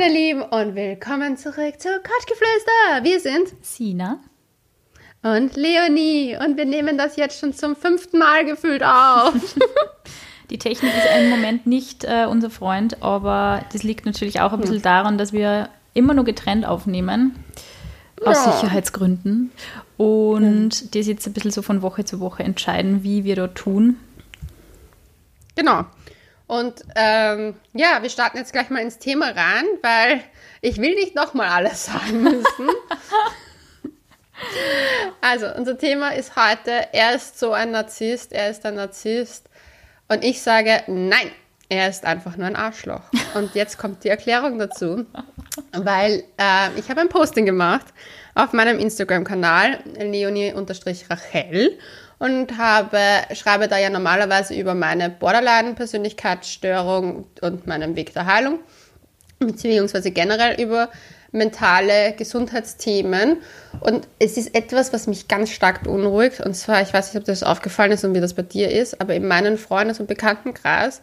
meine Lieben und willkommen zurück zu Couchgeflüster. Wir sind Sina und Leonie und wir nehmen das jetzt schon zum fünften Mal gefühlt auf. Die Technik ist im Moment nicht äh, unser Freund, aber das liegt natürlich auch ein bisschen daran, dass wir immer nur getrennt aufnehmen. Aus ja. Sicherheitsgründen. Und ja. das jetzt ein bisschen so von Woche zu Woche entscheiden, wie wir dort tun. Genau. Und ähm, ja, wir starten jetzt gleich mal ins Thema rein, weil ich will nicht nochmal alles sagen müssen. also, unser Thema ist heute, er ist so ein Narzisst, er ist ein Narzisst. Und ich sage, nein, er ist einfach nur ein Arschloch. Und jetzt kommt die Erklärung dazu, weil äh, ich habe ein Posting gemacht auf meinem Instagram-Kanal, leonie-rachel und habe, schreibe da ja normalerweise über meine Borderline-Persönlichkeitsstörung und meinen Weg der Heilung, beziehungsweise generell über mentale Gesundheitsthemen. Und es ist etwas, was mich ganz stark beunruhigt. Und zwar, ich weiß nicht, ob das aufgefallen ist und wie das bei dir ist, aber in meinem Freundes- und Bekanntenkreis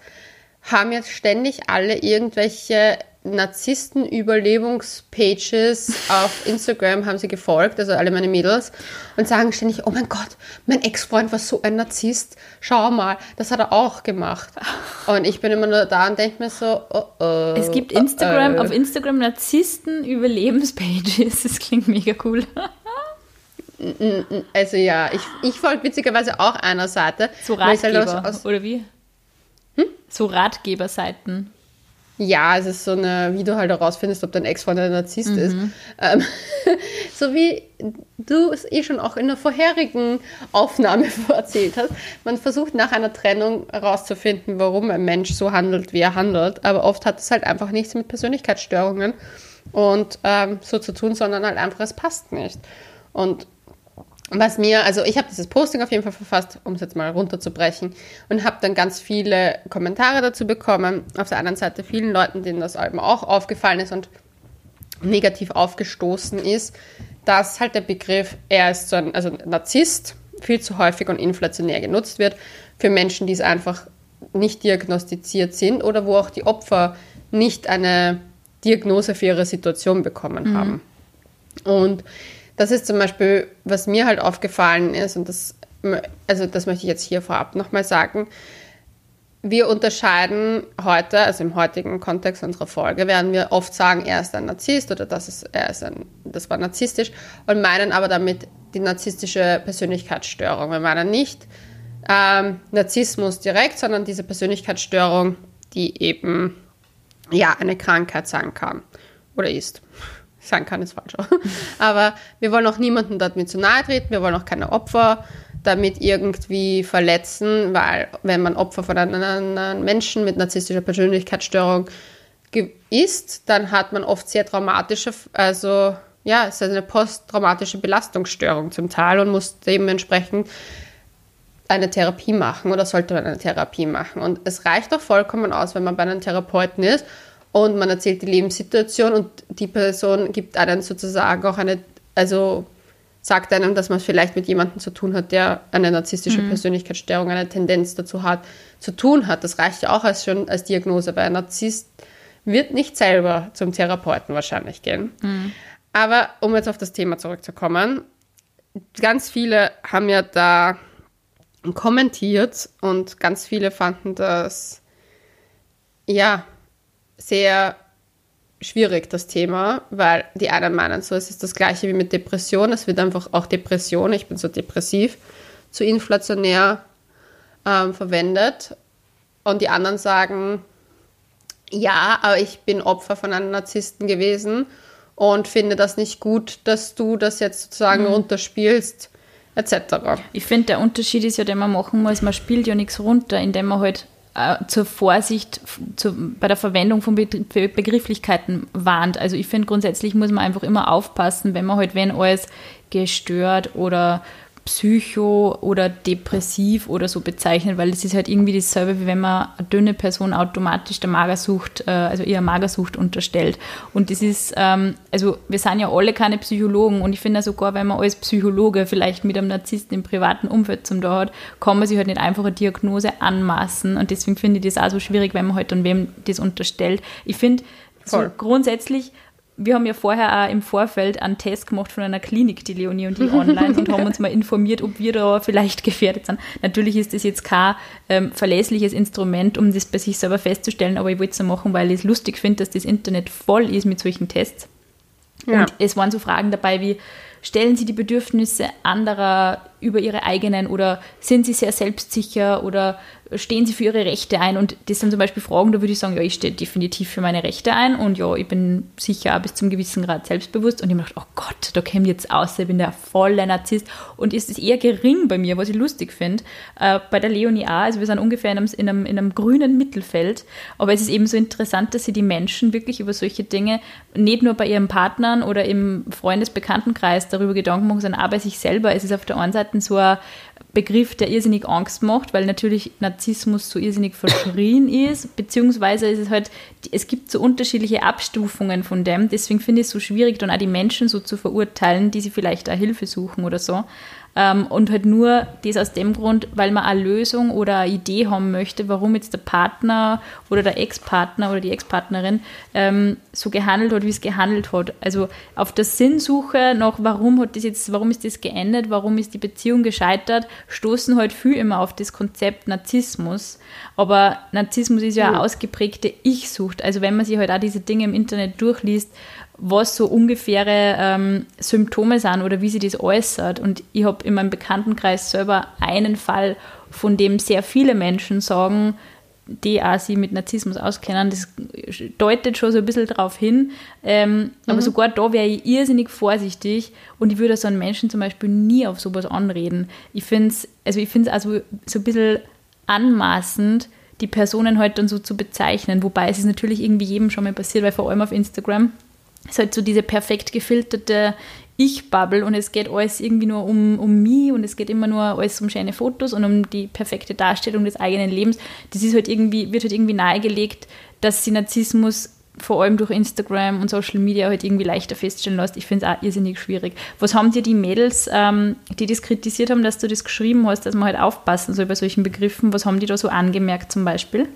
haben jetzt ständig alle irgendwelche Narzissten-Überlebungspages auf Instagram haben sie gefolgt, also alle meine Mädels, und sagen ständig, oh mein Gott, mein Ex-Freund war so ein Narzisst, schau mal, das hat er auch gemacht. Und ich bin immer nur da und denke mir so, oh oh. Es gibt Instagram, oh, oh. auf Instagram Narzissten-Überlebenspages, das klingt mega cool. Also ja, ich, ich folge witzigerweise auch einer Seite. So halt Ratgeber, aus, oder wie? Hm? So Ratgeberseiten. Ja, es ist so eine, wie du halt herausfindest, ob dein Ex-Freund ein Narzisst mhm. ist. Ähm, so wie du es eh schon auch in der vorherigen Aufnahme erzählt hast. Man versucht nach einer Trennung herauszufinden, warum ein Mensch so handelt, wie er handelt. Aber oft hat es halt einfach nichts mit Persönlichkeitsstörungen und ähm, so zu tun, sondern halt einfach, es passt nicht. Und was mir, also ich habe dieses Posting auf jeden Fall verfasst, um es jetzt mal runterzubrechen und habe dann ganz viele Kommentare dazu bekommen. Auf der anderen Seite vielen Leuten, denen das eben auch aufgefallen ist und negativ aufgestoßen ist, dass halt der Begriff, er ist so ein, also Narzisst, viel zu häufig und inflationär genutzt wird für Menschen, die es einfach nicht diagnostiziert sind oder wo auch die Opfer nicht eine Diagnose für ihre Situation bekommen mhm. haben. Und das ist zum Beispiel, was mir halt aufgefallen ist, und das, also das möchte ich jetzt hier vorab nochmal sagen. Wir unterscheiden heute, also im heutigen Kontext unserer Folge, werden wir oft sagen, er ist ein Narzisst oder das, ist, er ist ein, das war narzisstisch und meinen aber damit die narzisstische Persönlichkeitsstörung. Wir meinen nicht ähm, Narzissmus direkt, sondern diese Persönlichkeitsstörung, die eben ja eine Krankheit sein kann oder ist sagen kann, ist falsch. Aber wir wollen auch niemandem damit zu nahe treten, wir wollen auch keine Opfer damit irgendwie verletzen, weil wenn man Opfer von einem Menschen mit narzisstischer Persönlichkeitsstörung ist, dann hat man oft sehr traumatische, also ja, es ist eine posttraumatische Belastungsstörung zum Teil und muss dementsprechend eine Therapie machen oder sollte man eine Therapie machen. Und es reicht auch vollkommen aus, wenn man bei einem Therapeuten ist und man erzählt die Lebenssituation und die Person gibt einem sozusagen auch eine, also sagt einem, dass man vielleicht mit jemandem zu tun hat, der eine narzisstische mhm. Persönlichkeitsstörung, eine Tendenz dazu hat, zu tun hat. Das reicht ja auch als schon als Diagnose, weil ein Narzisst wird nicht selber zum Therapeuten wahrscheinlich gehen. Mhm. Aber um jetzt auf das Thema zurückzukommen, ganz viele haben ja da kommentiert und ganz viele fanden das ja sehr schwierig, das Thema, weil die einen meinen so, es ist das gleiche wie mit Depression, es wird einfach auch Depression, ich bin so depressiv, zu inflationär ähm, verwendet. Und die anderen sagen, ja, aber ich bin Opfer von einem Narzissten gewesen und finde das nicht gut, dass du das jetzt sozusagen mhm. runterspielst, etc. Ich finde, der Unterschied ist ja, den man machen muss, man spielt ja nichts runter, indem man halt äh, zur Vorsicht zu, bei der Verwendung von Begrifflichkeiten warnt. Also ich finde grundsätzlich muss man einfach immer aufpassen, wenn man halt, wenn alles gestört oder psycho oder depressiv oder so bezeichnet, weil es ist halt irgendwie dasselbe, wie wenn man eine dünne Person automatisch der Magersucht, äh, also ihrer Magersucht unterstellt. Und das ist, ähm, also wir sind ja alle keine Psychologen und ich finde sogar, wenn man als Psychologe vielleicht mit einem Narzissten im privaten Umfeld zum da hat, kann man sich halt nicht einfach eine Diagnose anmaßen und deswegen finde ich das auch so schwierig, wenn man halt dann wem das unterstellt. Ich finde, So grundsätzlich wir haben ja vorher auch im Vorfeld einen Test gemacht von einer Klinik, die Leonie und ich online, und haben uns mal informiert, ob wir da vielleicht gefährdet sind. Natürlich ist das jetzt kein ähm, verlässliches Instrument, um das bei sich selber festzustellen, aber ich wollte es so machen, weil ich es lustig finde, dass das Internet voll ist mit solchen Tests. Ja. Und es waren so Fragen dabei wie, stellen Sie die Bedürfnisse anderer über Ihre eigenen oder sind Sie sehr selbstsicher oder stehen Sie für Ihre Rechte ein? Und das sind zum Beispiel Fragen, da würde ich sagen, ja, ich stehe definitiv für meine Rechte ein und ja, ich bin sicher auch bis zum gewissen Grad selbstbewusst. Und ich mir gedacht, oh Gott, da käme jetzt aus, ich bin der volle Narzisst. Und ist es eher gering bei mir, was ich lustig finde. Äh, bei der Leonie A, also wir sind ungefähr in einem, in, einem, in einem grünen Mittelfeld, aber es ist eben so interessant, dass sie die Menschen wirklich über solche Dinge nicht nur bei ihren Partnern oder im Freundesbekanntenkreis darüber Gedanken machen, sondern auch bei sich selber. Es ist auf der einen Seite so ein Begriff, der irrsinnig Angst macht, weil natürlich Narzissmus so irrsinnig verschrien ist, beziehungsweise ist es halt, es gibt so unterschiedliche Abstufungen von dem, deswegen finde ich es so schwierig, dann auch die Menschen so zu verurteilen, die sie vielleicht auch Hilfe suchen oder so. Ähm, und halt nur das aus dem Grund, weil man eine Lösung oder eine Idee haben möchte, warum jetzt der Partner oder der Ex-Partner oder die Ex-Partnerin ähm, so gehandelt hat, wie es gehandelt hat. Also auf der Sinnsuche nach, warum hat das jetzt, warum ist das geendet, warum ist die Beziehung gescheitert, stoßen halt viel immer auf das Konzept Narzissmus. Aber Narzissmus ist ja eine ausgeprägte Ich-Sucht. Also wenn man sich halt auch diese Dinge im Internet durchliest, was so ungefähre ähm, Symptome sind oder wie sie das äußert. Und ich habe in meinem Bekanntenkreis selber einen Fall, von dem sehr viele Menschen sagen, die auch sich mit Narzissmus auskennen, das deutet schon so ein bisschen darauf hin. Ähm, mhm. Aber sogar da wäre ich irrsinnig vorsichtig und ich würde so einen Menschen zum Beispiel nie auf sowas anreden. Ich finde es also also so ein bisschen anmaßend, die Personen halt dann so zu bezeichnen. Wobei es ist natürlich irgendwie jedem schon mal passiert, weil vor allem auf Instagram ist halt so diese perfekt gefilterte Ich-Bubble und es geht alles irgendwie nur um, um mich und es geht immer nur alles um schöne Fotos und um die perfekte Darstellung des eigenen Lebens. Das ist halt irgendwie, wird halt irgendwie nahegelegt, dass sie Narzissmus vor allem durch Instagram und Social Media halt irgendwie leichter feststellen lässt. Ich finde es auch irrsinnig schwierig. Was haben dir die Mädels, ähm, die das kritisiert haben, dass du das geschrieben hast, dass man halt aufpassen soll bei solchen Begriffen, was haben die da so angemerkt zum Beispiel?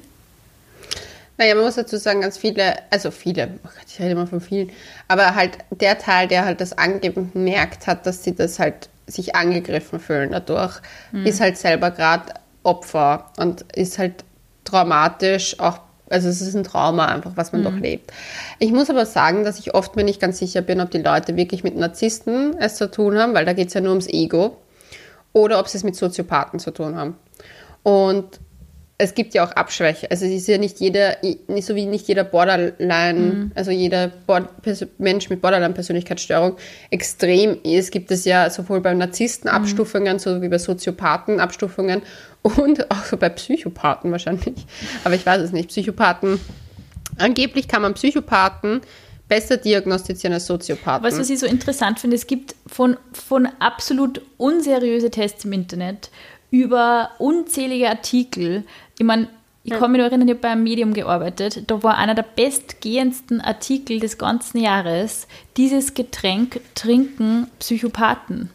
Naja, man muss dazu sagen, ganz viele, also viele, oh Gott, ich rede immer von vielen, aber halt der Teil, der halt das angemerkt hat, dass sie das halt sich angegriffen fühlen dadurch, mhm. ist halt selber gerade Opfer und ist halt traumatisch, auch, also es ist ein Trauma einfach, was man mhm. durchlebt. Ich muss aber sagen, dass ich oft mir nicht ganz sicher bin, ob die Leute wirklich mit Narzissten es zu tun haben, weil da geht es ja nur ums Ego, oder ob sie es mit Soziopathen zu tun haben. Und es gibt ja auch Abschwäche. Also es ist ja nicht jeder, nicht so wie nicht jeder Borderline, mhm. also jeder Mensch mit Borderline-Persönlichkeitsstörung extrem ist, gibt es ja sowohl beim Narzissten mhm. Abstufungen, so wie bei Soziopathen Abstufungen und auch so bei Psychopathen wahrscheinlich. Aber ich weiß es nicht. Psychopathen, angeblich kann man Psychopathen besser diagnostizieren als Soziopathen. Was, was ich so interessant finde, es gibt von, von absolut unseriöse Tests im Internet über unzählige Artikel, ich meine, ich kann mich noch erinnern, ich habe bei einem Medium gearbeitet. Da war einer der bestgehendsten Artikel des ganzen Jahres, dieses Getränk trinken Psychopathen.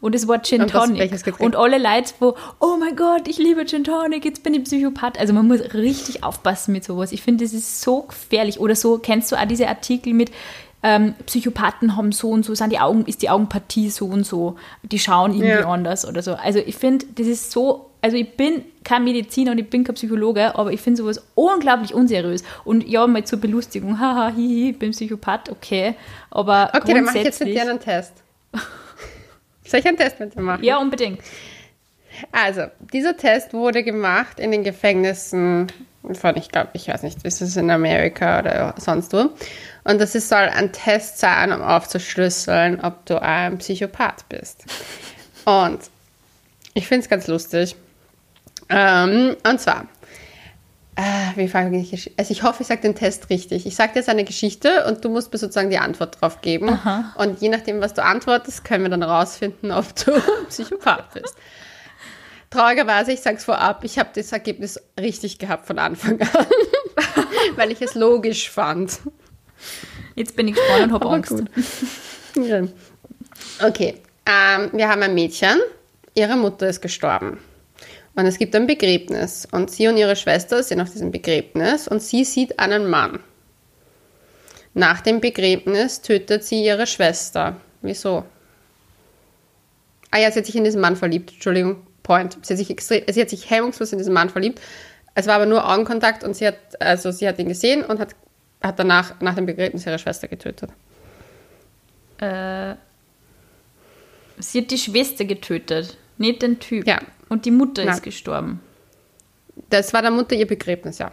Und es war Gin Tonic. Und, und alle Leute, wo, oh mein Gott, ich liebe Gin Tonic, jetzt bin ich Psychopath. Also man muss richtig aufpassen mit sowas. Ich finde, das ist so gefährlich. Oder so, kennst du auch diese Artikel mit, ähm, Psychopathen haben so und so, sind die Augen, ist die Augenpartie so und so, die schauen irgendwie ja. anders oder so. Also ich finde, das ist so, also ich bin kein Mediziner und ich bin kein Psychologe, aber ich finde sowas unglaublich unseriös. Und ja, mal zur Belustigung, haha, hihi, ich bin Psychopath, okay. Aber okay, dann mache ich jetzt mit dir einen Test. Soll ich einen Test mit dir machen? Ja, unbedingt. Also, dieser Test wurde gemacht in den Gefängnissen von, ich glaube, ich weiß nicht, ist es in Amerika oder sonst wo. Und das ist, soll ein Test sein, um aufzuschlüsseln, ob du ein Psychopath bist. Und ich finde es ganz lustig. Ähm, und zwar, äh, wie fange ich Also ich hoffe, ich sage den Test richtig. Ich sage dir jetzt eine Geschichte und du musst mir sozusagen die Antwort drauf geben. Aha. Und je nachdem, was du antwortest, können wir dann rausfinden, ob du Psychopath bist. Traurigerweise, ich sage es vorab, ich habe das Ergebnis richtig gehabt von Anfang an, weil ich es logisch fand. Jetzt bin ich gespannt und habe Angst. Ja. Okay, ähm, wir haben ein Mädchen, ihre Mutter ist gestorben. Und es gibt ein Begräbnis. Und sie und ihre Schwester sind auf diesem Begräbnis und sie sieht einen Mann. Nach dem Begräbnis tötet sie ihre Schwester. Wieso? Ah ja, sie hat sich in diesen Mann verliebt. Entschuldigung, Point. Sie hat sich, extrem, sie hat sich hemmungslos in diesen Mann verliebt. Es war aber nur Augenkontakt und sie hat, also sie hat ihn gesehen und hat, hat danach, nach dem Begräbnis ihre Schwester getötet. Äh, sie hat die Schwester getötet, nicht den Typ. Ja. Und die Mutter Nein. ist gestorben. Das war der Mutter ihr Begräbnis, ja.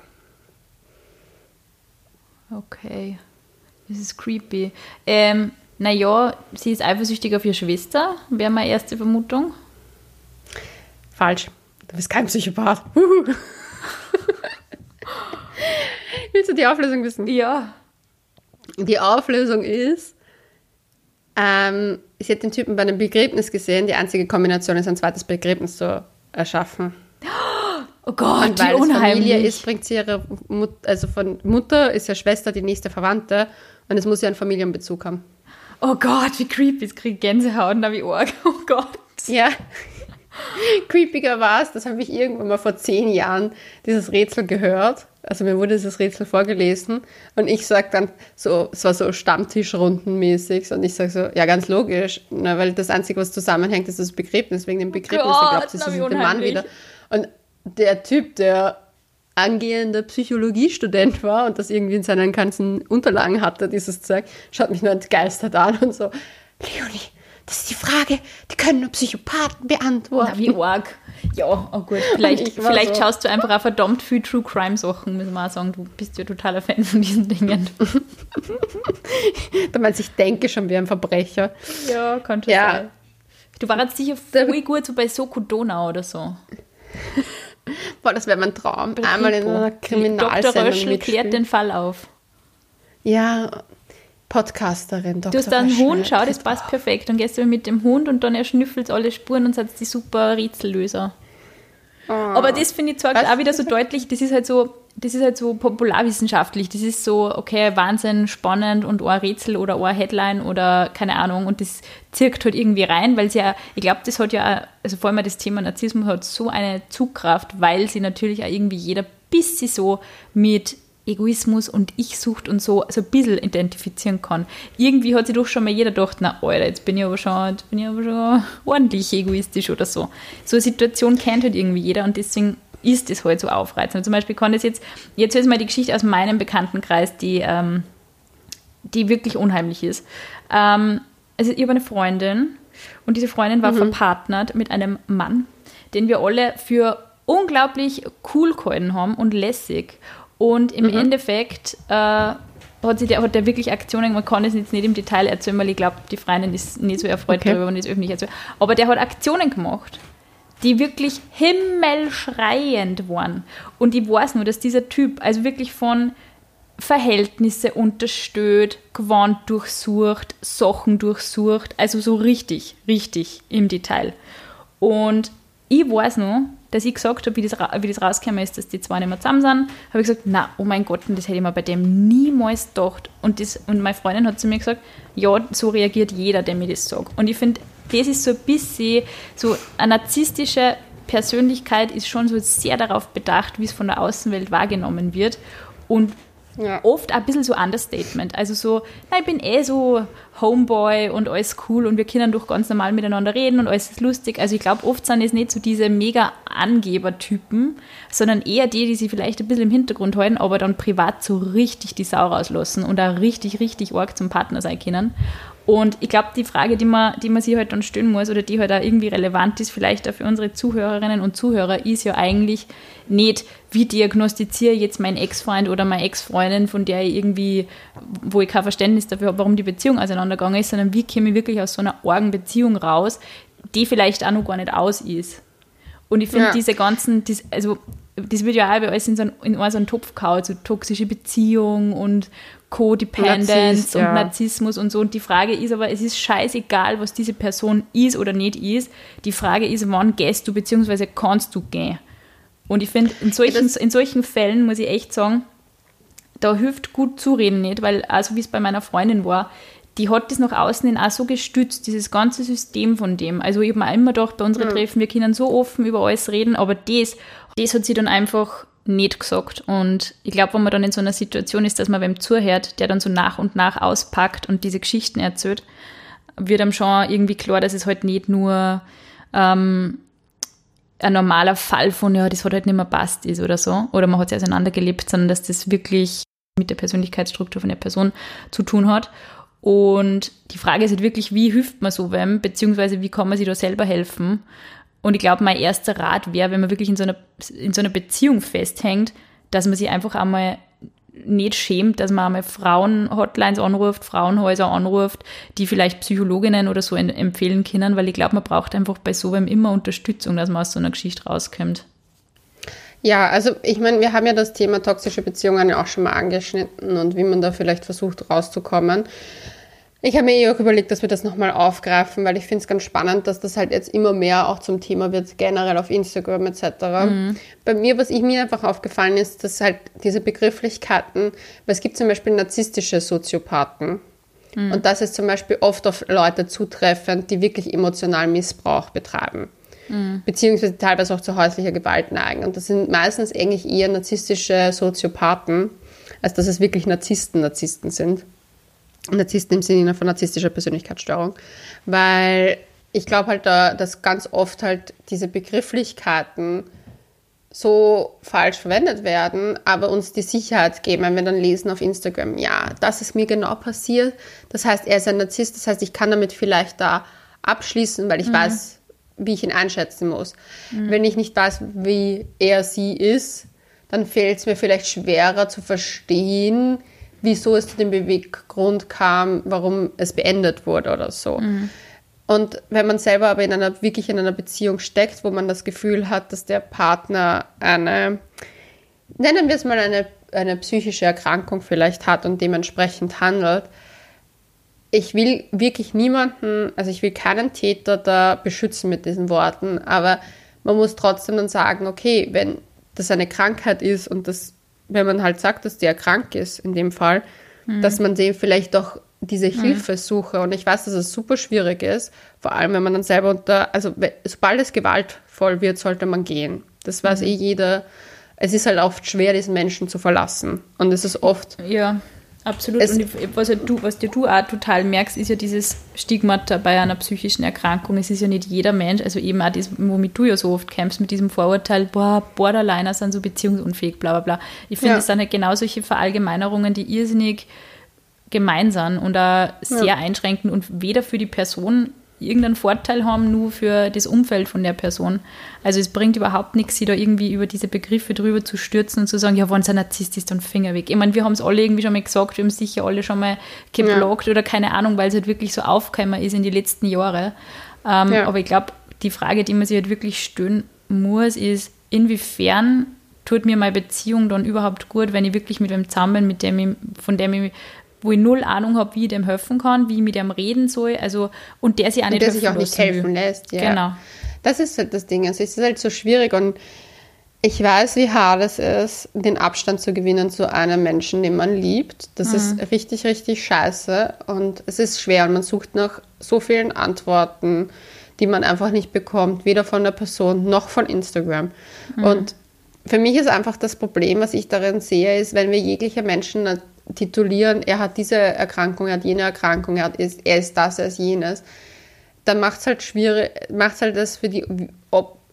Okay. Das ist creepy. Ähm, naja, sie ist eifersüchtig auf ihre Schwester, wäre meine erste Vermutung. Falsch. Du bist kein Psychopath. Willst du die Auflösung wissen? Ja. Die Auflösung ist, ähm, sie hat den Typen bei einem Begräbnis gesehen. Die einzige Kombination ist, ein zweites Begräbnis zu erschaffen. Oh Gott, Und wie weil Familie unheimlich. ist, bringt sie ihre Mut also von Mutter ist ja Schwester die nächste Verwandte und es muss ja einen Familienbezug haben. Oh Gott, wie creepy. Ich kriege Gänsehaut und wie arg. Oh Gott. Ja. Creepiger war es, das habe ich irgendwann mal vor zehn Jahren dieses Rätsel gehört. Also mir wurde dieses Rätsel vorgelesen und ich sage dann so, es war so Stammtischrundenmäßig und ich sage so, ja ganz logisch, ne, weil das Einzige, was zusammenhängt, ist das Begräbnis, wegen dem Begräbnis, Gott, da glaubt sie, sieht den Mann wieder. Und der Typ, der angehender Psychologiestudent war und das irgendwie in seinen ganzen Unterlagen hatte, dieses Zeug, schaut mich nur entgeistert an und so, Leonie, das ist die Frage, die können nur Psychopathen beantworten. Na, wie arg. Ja, oh gut. Vielleicht, vielleicht so- schaust du einfach auch verdammt viel True Crime Sachen, muss man auch sagen. Du bist ja totaler Fan von diesen Dingen. Da meinst du, ich denke schon wie ein Verbrecher. Ja, kann schon Ja. sein. Du warst sicher voll gut so bei Soko Donau oder so. Boah, das wäre mein Traum. Einmal in einer Dr. Kriminalsendung Röschel klärt den Fall auf. Ja, Podcasterin, Dr. Du hast da einen. Hund, schau, das passt perfekt. Dann gehst du mit dem Hund und dann erschnüffelst alle Spuren und seid die super Rätsellöser. Aber das finde ich zwar auch wieder so deutlich, das ist halt so, das ist halt so popularwissenschaftlich. Das ist so, okay, Wahnsinn, spannend und ein Rätsel oder ein Headline oder keine Ahnung. Und das zirkt halt irgendwie rein, weil sie ja, ich glaube, das hat ja, auch- also vor allem das Thema Narzissmus hat so eine Zugkraft, weil sie natürlich auch irgendwie jeder bisschen so mit Egoismus und Ich-Sucht und so, so ein bisschen identifizieren kann. Irgendwie hat sich doch schon mal jeder gedacht, na Alter, jetzt bin ich aber schon, jetzt bin ich aber schon ordentlich egoistisch oder so. So eine Situation kennt halt irgendwie jeder und deswegen ist das halt so aufreizend. Zum Beispiel kann das jetzt, jetzt ist mal die Geschichte aus meinem Bekanntenkreis, die, ähm, die wirklich unheimlich ist. Ähm, also ich habe eine Freundin und diese Freundin war verpartnert mit einem Mann, den wir alle für unglaublich cool gehalten haben und lässig. Und im Endeffekt äh, hat, sie der, hat der wirklich Aktionen, man kann es jetzt nicht im Detail erzählen, weil ich glaube, die Freundin ist nicht so erfreut Okay. darüber, wenn ich es öffentlich erzähle. Aber der hat Aktionen gemacht, die wirklich himmelschreiend waren. Und ich weiß nur, dass dieser Typ, also wirklich von Verhältnisse unterstützt, Gewand durchsucht, Sachen durchsucht, also so richtig, richtig im Detail. Und ich weiß noch, dass ich gesagt habe, wie das, wie das rausgekommen ist, dass die zwei nicht mehr zusammen sind, habe ich gesagt, na, oh mein Gott, das hätte ich mir bei dem niemals gedacht. Und, das, und meine Freundin hat zu mir gesagt, ja, so reagiert jeder, der mir das sagt. Und ich finde, das ist so ein bisschen, so eine narzisstische Persönlichkeit ist schon so sehr darauf bedacht, wie es von der Außenwelt wahrgenommen wird. Und Ja. oft ein bisschen so Understatement. Also so, na, ich bin eh so Homeboy und alles cool und wir können doch ganz normal miteinander reden und alles ist lustig. Also ich glaube, oft sind es nicht so diese mega Angebertypen, sondern eher die, die sich vielleicht ein bisschen im Hintergrund halten, aber dann privat so richtig die Sau rauslassen und auch richtig, richtig arg zum Partner sein können. Und ich glaube, die Frage, die man, die man sich halt dann stellen muss oder die halt auch irgendwie relevant ist, vielleicht auch für unsere Zuhörerinnen und Zuhörer, ist ja eigentlich nicht, wie diagnostiziere ich jetzt meinen Ex-Freund oder meine Ex-Freundin, von der ich irgendwie, wo ich kein Verständnis dafür habe, warum die Beziehung auseinandergegangen ist, sondern wie komme ich wirklich aus so einer argen Beziehung raus, die vielleicht auch noch gar nicht aus ist. Und ich finde Ja. diese ganzen, also das wird ja auch bei alles in so einen, in so einen Topf gehauen, so toxische Beziehung und Codependence und ja. Narzissmus und so. Und die Frage ist aber, es ist scheißegal, was diese Person ist oder nicht ist. Die Frage ist, wann gehst du, beziehungsweise kannst du gehen. Und ich finde, in solchen, das- in solchen Fällen muss ich echt sagen, da hilft gut zureden nicht, weil also wie es bei meiner Freundin war, die hat das nach außen hin auch so gestützt, dieses ganze System von dem. Also ich habe mir immer gedacht, bei unseren Treffen, wir können so offen über alles reden, aber das, das hat sie dann einfach nicht gesagt. Und ich glaube, wenn man dann in so einer Situation ist, dass man wem zuhört, der dann so nach und nach auspackt und diese Geschichten erzählt, wird einem schon irgendwie klar, dass es halt nicht nur ähm, ein normaler Fall von, ja, das hat halt nicht mehr passt ist oder so, oder man hat sich auseinandergelebt, sondern dass das wirklich mit der Persönlichkeitsstruktur von der Person zu tun hat. Und die Frage ist halt wirklich, wie hilft man so wem, beziehungsweise wie kann man sich da selber helfen? Und ich glaube, mein erster Rat wäre, wenn man wirklich in so, einer, in so einer Beziehung festhängt, dass man sich einfach einmal nicht schämt, dass man einmal Frauen-Hotlines anruft, Frauenhäuser anruft, die vielleicht Psychologinnen oder so empfehlen können, weil ich glaube, man braucht einfach bei so einem immer Unterstützung, dass man aus so einer Geschichte rauskommt. Ja, also ich meine, wir haben ja das Thema toxische Beziehungen ja auch schon mal angeschnitten und wie man da vielleicht versucht rauszukommen. Ich habe mir eh auch überlegt, dass wir das nochmal aufgreifen, weil ich finde es ganz spannend, dass das halt jetzt immer mehr auch zum Thema wird, generell auf Instagram etc. Mhm. Bei mir, was ich mir einfach aufgefallen ist, dass halt diese Begrifflichkeiten, weil es gibt zum Beispiel narzisstische Soziopathen. Mhm. Und das ist zum Beispiel oft auf Leute zutreffend, die wirklich emotionalen Missbrauch betreiben. Mhm. Beziehungsweise teilweise auch zu häuslicher Gewalt neigen. Und das sind meistens eigentlich eher narzisstische Soziopathen, als dass es wirklich Narzissten Narzissten sind. Narzissten im Sinne von narzisstischer Persönlichkeitsstörung, weil ich glaube halt, da, dass ganz oft halt diese Begrifflichkeiten so falsch verwendet werden, aber uns die Sicherheit geben, wenn wir dann lesen auf Instagram, ja, das ist mir genau passiert. Das heißt, er ist ein Narzisst, das heißt, ich kann damit vielleicht da abschließen, weil ich mhm. weiß, wie ich ihn einschätzen muss. Mhm. Wenn ich nicht weiß, wie er sie ist, dann fällt es mir vielleicht schwerer zu verstehen, wieso es zu dem Beweggrund kam, warum es beendet wurde oder so. Mhm. Und wenn man selber aber in einer, wirklich in einer Beziehung steckt, wo man das Gefühl hat, dass der Partner eine, nennen wir es mal eine, eine psychische Erkrankung vielleicht hat und dementsprechend handelt, ich will wirklich niemanden, also ich will keinen Täter da beschützen mit diesen Worten, aber man muss trotzdem dann sagen, okay, wenn das eine Krankheit ist und das wenn man halt sagt, dass der krank ist, in dem Fall, mhm. dass man dem vielleicht doch diese mhm. Hilfe suche. Und ich weiß, dass es super schwierig ist, vor allem wenn man dann selber unter, also sobald es gewaltvoll wird, sollte man gehen. Das weiß mhm. eh jeder. Es ist halt oft schwer, diesen Menschen zu verlassen. Und es ist oft. Ja. Absolut. Es und was, ja du, was dir du auch total merkst, ist ja dieses Stigmata bei einer psychischen Erkrankung. Es ist ja nicht jeder Mensch, also eben auch das, womit du ja so oft kämpfst, mit diesem Vorurteil, boah, Borderliner sind so beziehungsunfähig, bla bla bla. Ich finde, ja. das sind halt genau solche Verallgemeinerungen, die irrsinnig gemein sind und auch sehr ja. einschränkend und weder für die Person irgendeinen Vorteil haben, nur für das Umfeld von der Person. Also es bringt überhaupt nichts, sie da irgendwie über diese Begriffe drüber zu stürzen und zu sagen, ja, wenn es ein Narzisst ist, dann Finger weg. Ich meine, wir haben es alle irgendwie schon mal gesagt, wir haben sicher alle schon mal geblockt ja. oder keine Ahnung, weil es halt wirklich so aufgekommen ist in die letzten Jahre. Ähm, ja. Aber ich glaube, die Frage, die man sich halt wirklich stellen muss, ist, inwiefern tut mir meine Beziehung dann überhaupt gut, wenn ich wirklich mit einem zusammen bin, mit dem ich, von dem ich wo ich null Ahnung habe, wie ich dem helfen kann, wie ich mit dem reden soll. Also, und der sich auch nicht, und der sich auch nicht helfen will. lässt. Ja. Genau. Das ist halt das Ding. Also es ist halt so schwierig und ich weiß, wie hart es ist, den Abstand zu gewinnen zu einem Menschen, den man liebt. Das mhm. ist richtig, richtig scheiße und es ist schwer und man sucht nach so vielen Antworten, die man einfach nicht bekommt, weder von der Person noch von Instagram. Mhm. Und für mich ist einfach das Problem, was ich darin sehe, ist, wenn wir jegliche Menschen titulieren, er hat diese Erkrankung, er hat jene Erkrankung, er, hat, er ist das, er ist jenes, dann macht es halt schwierig, macht es halt das für die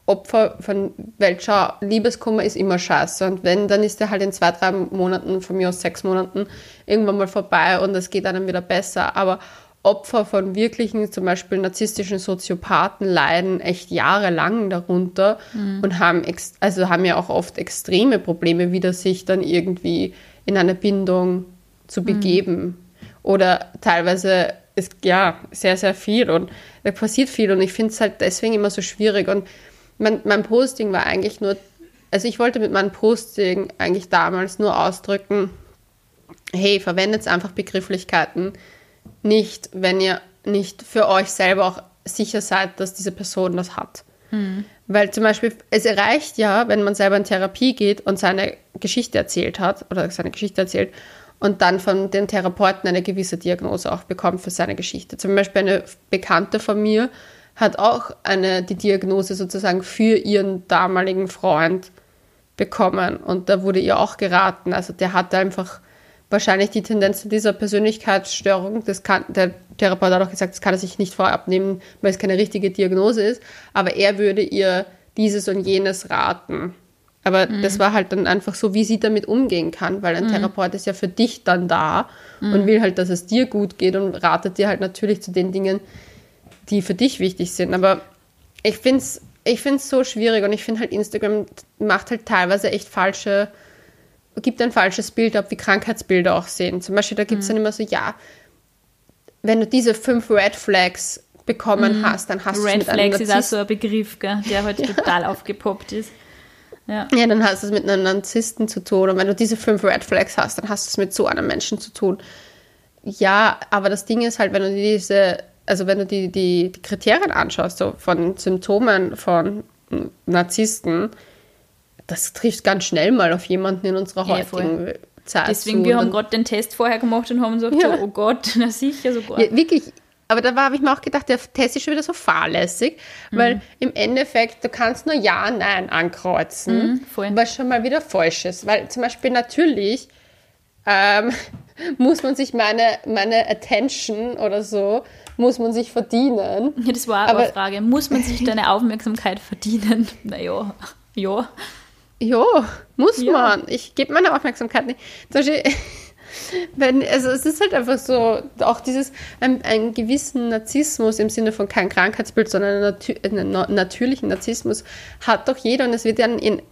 Opfer von welcher Liebeskummer ist immer scheiße. Und wenn, dann ist der halt in zwei, drei Monaten, von mir aus sechs Monaten, irgendwann mal vorbei und es geht einem wieder besser. Aber Opfer von wirklichen, zum Beispiel narzisstischen Soziopathen, leiden echt jahrelang darunter mhm. und haben, also haben ja auch oft extreme Probleme, wieder sich dann irgendwie in eine Bindung zu mhm. begeben. Mhm. Oder teilweise ist ja sehr, sehr viel und da passiert viel und ich finde es halt deswegen immer so schwierig. Und mein, mein Posting war eigentlich nur, also ich wollte mit meinem Posting eigentlich damals nur ausdrücken, hey, verwendet einfach Begrifflichkeiten nicht, wenn ihr nicht für euch selber auch sicher seid, dass diese Person das hat. Mhm. Weil zum Beispiel, es reicht ja, wenn man selber in Therapie geht und seine Geschichte erzählt hat oder seine Geschichte erzählt und dann von den Therapeuten eine gewisse Diagnose auch bekommt für seine Geschichte. Zum Beispiel eine Bekannte von mir hat auch eine, die Diagnose sozusagen für ihren damaligen Freund bekommen. Und da wurde ihr auch geraten. Also der hatte einfach wahrscheinlich die Tendenz zu dieser Persönlichkeitsstörung. Das kann, der Therapeut hat auch gesagt, das kann er sich nicht vorab nehmen, weil es keine richtige Diagnose ist. Aber er würde ihr dieses und jenes raten. Aber mhm. das war halt dann einfach so, wie sie damit umgehen kann, weil ein mhm. Therapeut ist ja für dich dann da mhm. und will halt, dass es dir gut geht und ratet dir halt natürlich zu den Dingen, die für dich wichtig sind. Aber ich finde es ich find's so schwierig und ich finde halt, Instagram macht halt teilweise echt falsche, gibt ein falsches Bild ab, wie Krankheitsbilder auch sehen. Zum Beispiel, da gibt es mhm. dann immer so, ja, wenn du diese fünf Red Flags bekommen mhm. hast, dann hast du es mit Flags einem Narzisst ist auch so ein Begriff, gell, der heute ja. total aufgepoppt ist. Ja. ja, dann hast du es mit einem Narzissten zu tun. Und wenn du diese fünf Red Flags hast, dann hast du es mit so einem Menschen zu tun. Ja, aber das Ding ist halt, wenn du diese, also wenn du die, die, die Kriterien anschaust, so von Symptomen von Narzissten, das trifft ganz schnell mal auf jemanden in unserer ja, heutigen voll. Zeit. Deswegen, zu. wir haben gerade den Test vorher gemacht und haben gesagt, ja. so, oh Gott, na sicher sogar. Ja, wirklich, aber da habe ich mir auch gedacht, der Test ist schon wieder so fahrlässig, mhm. weil im Endeffekt, du kannst nur Ja, Nein ankreuzen, mhm, was schon mal wieder falsch ist. Weil zum Beispiel natürlich ähm, muss man sich meine, meine Attention oder so, muss man sich verdienen. Ja, das war aber eine Frage. Muss man sich deine Aufmerksamkeit verdienen? Naja, ja. Ja, muss ja. man. Ich gebe meine Aufmerksamkeit nicht. Zum Beispiel, wenn, also es ist halt einfach so, auch dieses, ein, einen gewissen Narzissmus im Sinne von kein Krankheitsbild, sondern einen, natürlichen Narzissmus hat doch jeder und es wird dann in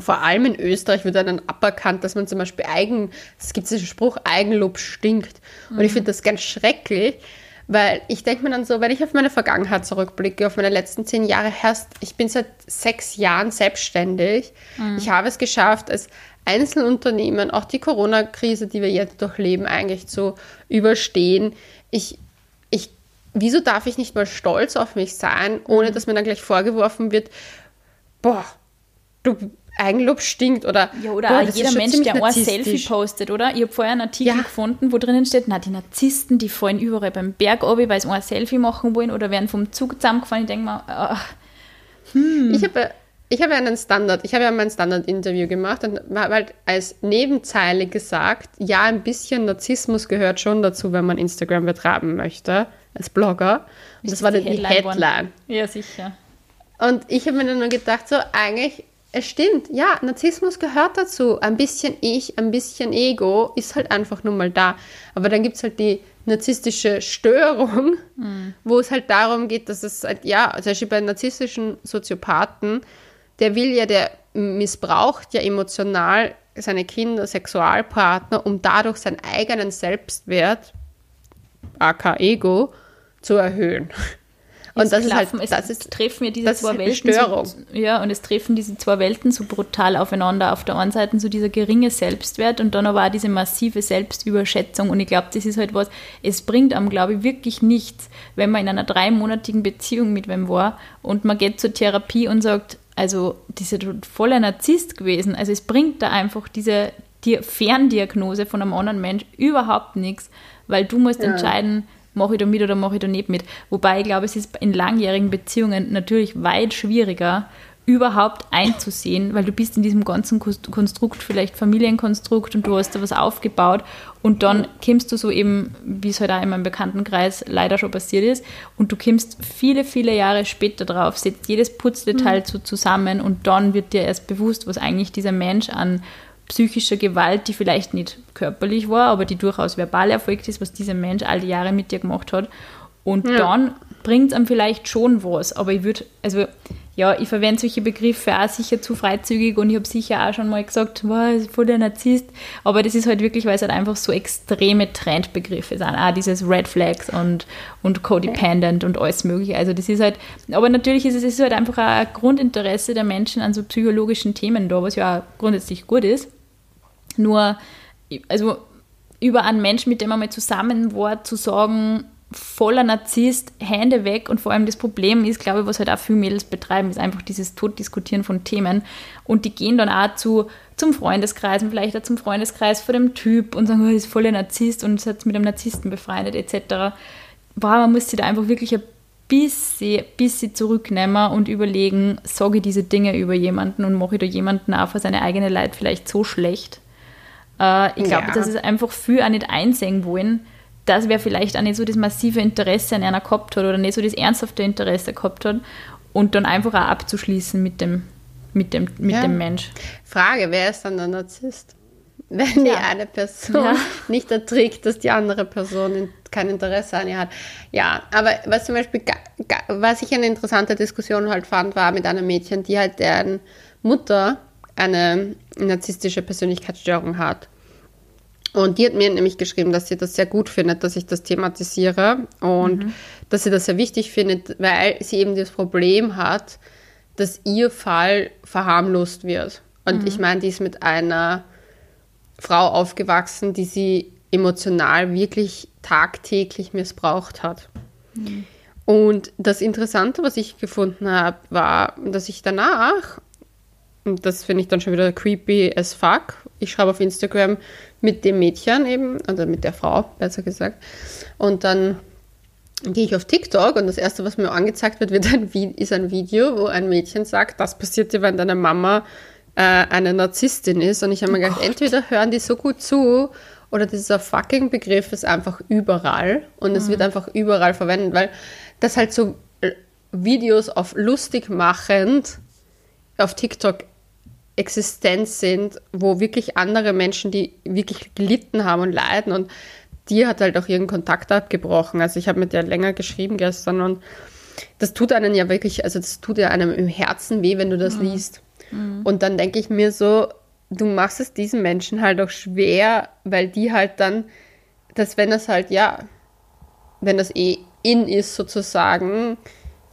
vor allem in Österreich wird dann aberkannt, dass man zum Beispiel Eigen, es gibt diesen Spruch, Eigenlob stinkt. Und mhm. ich finde das ganz schrecklich, weil ich denke mir dann so, wenn ich auf meine Vergangenheit zurückblicke, auf meine letzten zehn Jahre, erst, ich bin seit sechs Jahren selbstständig. Mhm. Ich habe es geschafft, als Einzelunternehmen, auch die Corona-Krise, die wir jetzt durchleben, eigentlich zu überstehen. Ich, ich, wieso darf ich nicht mal stolz auf mich sein, ohne mhm. dass mir dann gleich vorgeworfen wird, boah, du Eigenlob stinkt oder ja, oder boah, jeder Mensch, der ein Selfie postet, oder? Ich habe vorher einen Artikel ja. gefunden, wo drinnen steht, na, die Narzissten, die fallen überall beim Berg ab, weil sie ein Selfie machen wollen oder werden vom Zug zusammengefahren. Ich denke mal, ach, hm. Ich habe ich habe ja einen Standard, ich habe ja mein Standard-Interview gemacht und habe halt als Nebenzeile gesagt, ja, ein bisschen Narzissmus gehört schon dazu, wenn man Instagram betreiben möchte, als Blogger. Und das, das war dann die Headline. Headline. Ja, sicher. Und ich habe mir dann nur gedacht, so eigentlich, es stimmt, ja, Narzissmus gehört dazu. Ein bisschen Ich, ein bisschen Ego ist halt einfach nur mal da. Aber dann gibt es halt die narzisstische Störung, mhm. wo es halt darum geht, dass es halt, ja, zum Beispiel bei narzisstischen Soziopathen, der will ja, der missbraucht ja emotional seine Kinder, Sexualpartner, um dadurch seinen eigenen Selbstwert, aka Ego, zu erhöhen. Und das klaffen, ist halt, das ist, treffen ja diese zwei Welten. So, ja, und es treffen diese zwei Welten so brutal aufeinander. Auf der einen Seite so dieser geringe Selbstwert und dann aber auch diese massive Selbstüberschätzung. Und ich glaube, das ist halt was, es bringt einem, glaube ich, wirklich nichts, wenn man in einer dreimonatigen Beziehung mit wem war und man geht zur Therapie und sagt, also dieser voller Narzisst gewesen. Also es bringt da einfach diese die Ferndiagnose von einem anderen Mensch überhaupt nichts, weil du musst ja. entscheiden, mache ich da mit oder mache ich da nicht mit. Wobei ich glaube, es ist in langjährigen Beziehungen natürlich weit schwieriger, überhaupt einzusehen, weil du bist in diesem ganzen Konstrukt, vielleicht Familienkonstrukt und du hast da was aufgebaut und dann kommst du so eben, wie es halt auch in meinem Bekanntenkreis leider schon passiert ist, und du kommst viele, viele Jahre später drauf, setzt jedes Putzdetail mhm. so zusammen und dann wird dir erst bewusst, was eigentlich dieser Mensch an psychischer Gewalt, die vielleicht nicht körperlich war, aber die durchaus verbal erfolgt ist, was dieser Mensch all die Jahre mit dir gemacht hat. Und ja. dann bringt es einem vielleicht schon was, aber ich würde, also ja, ich verwende solche Begriffe auch sicher zu freizügig und ich habe sicher auch schon mal gesagt, wow, ist voll der Narzisst, aber das ist halt wirklich, weil es halt einfach so extreme Trendbegriffe sind, auch dieses Red Flags und, und Codependent und alles mögliche, also das ist halt, aber natürlich ist es, ist halt einfach ein Grundinteresse der Menschen an so psychologischen Themen da, was ja auch grundsätzlich gut ist, nur, also über einen Menschen, mit dem man mal zusammen war, zu sagen, voller Narzisst, Hände weg und vor allem das Problem ist, glaube ich, was halt auch viele Mädels betreiben, ist einfach dieses Totdiskutieren von Themen und die gehen dann auch zu, zum Freundeskreis und vielleicht auch zum Freundeskreis von dem Typ und sagen, oh, das ist voller Narzisst und hat mit einem Narzissten befreundet etc. Boah, man muss sich da einfach wirklich ein bisschen, bisschen zurücknehmen und überlegen, sage ich diese Dinge über jemanden und mache ich da jemanden auch für seine eigene Leid vielleicht so schlecht. Äh, ich glaube, ja. dass es einfach viel auch nicht einsehen wollen, dass wer vielleicht auch nicht so das massive Interesse an einer gehabt hat oder nicht so das ernsthafte Interesse gehabt hat und dann einfach auch abzuschließen mit dem, mit dem, mit ja. dem Mensch. Frage, wer ist dann der Narzisst? Wenn die eine Person ja. nicht erträgt, dass die andere Person kein Interesse an ihr hat. Ja, aber was zum Beispiel, was ich eine interessante Diskussion halt fand, war mit einem Mädchen, die halt deren Mutter eine narzisstische Persönlichkeitsstörung hat. Und die hat mir nämlich geschrieben, dass sie das sehr gut findet, dass ich das thematisiere und mhm. dass sie das sehr wichtig findet, weil sie eben das Problem hat, dass ihr Fall verharmlost wird. Und mhm. ich meine, die ist mit einer Frau aufgewachsen, die sie emotional wirklich tagtäglich missbraucht hat. Mhm. Und das Interessante, was ich gefunden habe, war, dass ich danach, und das finde ich dann schon wieder creepy as fuck, ich schreibe auf Instagram mit dem Mädchen eben, oder mit der Frau, besser gesagt, und dann gehe ich auf TikTok und das erste, was mir angezeigt wird, wird ein, ist ein Video, wo ein Mädchen sagt, das passiert dir, wenn deine Mama äh, eine Narzisstin ist. Und ich habe mir oh gedacht, Gott. entweder hören die so gut zu oder dieser fucking Begriff ist einfach überall und es wird mhm. einfach überall verwendet, weil das halt so äh, Videos auf lustig machend auf TikTok Existenz sind, wo wirklich andere Menschen, die wirklich gelitten haben und leiden und die hat halt auch ihren Kontakt abgebrochen. Also ich habe mit der länger geschrieben gestern und das tut einen ja wirklich, also das tut ja einem im Herzen weh, wenn du das mhm. liest. Mhm. Und dann denke ich mir so, du machst es diesen Menschen halt auch schwer, weil die halt dann, dass wenn das halt, ja, wenn das eh in ist sozusagen,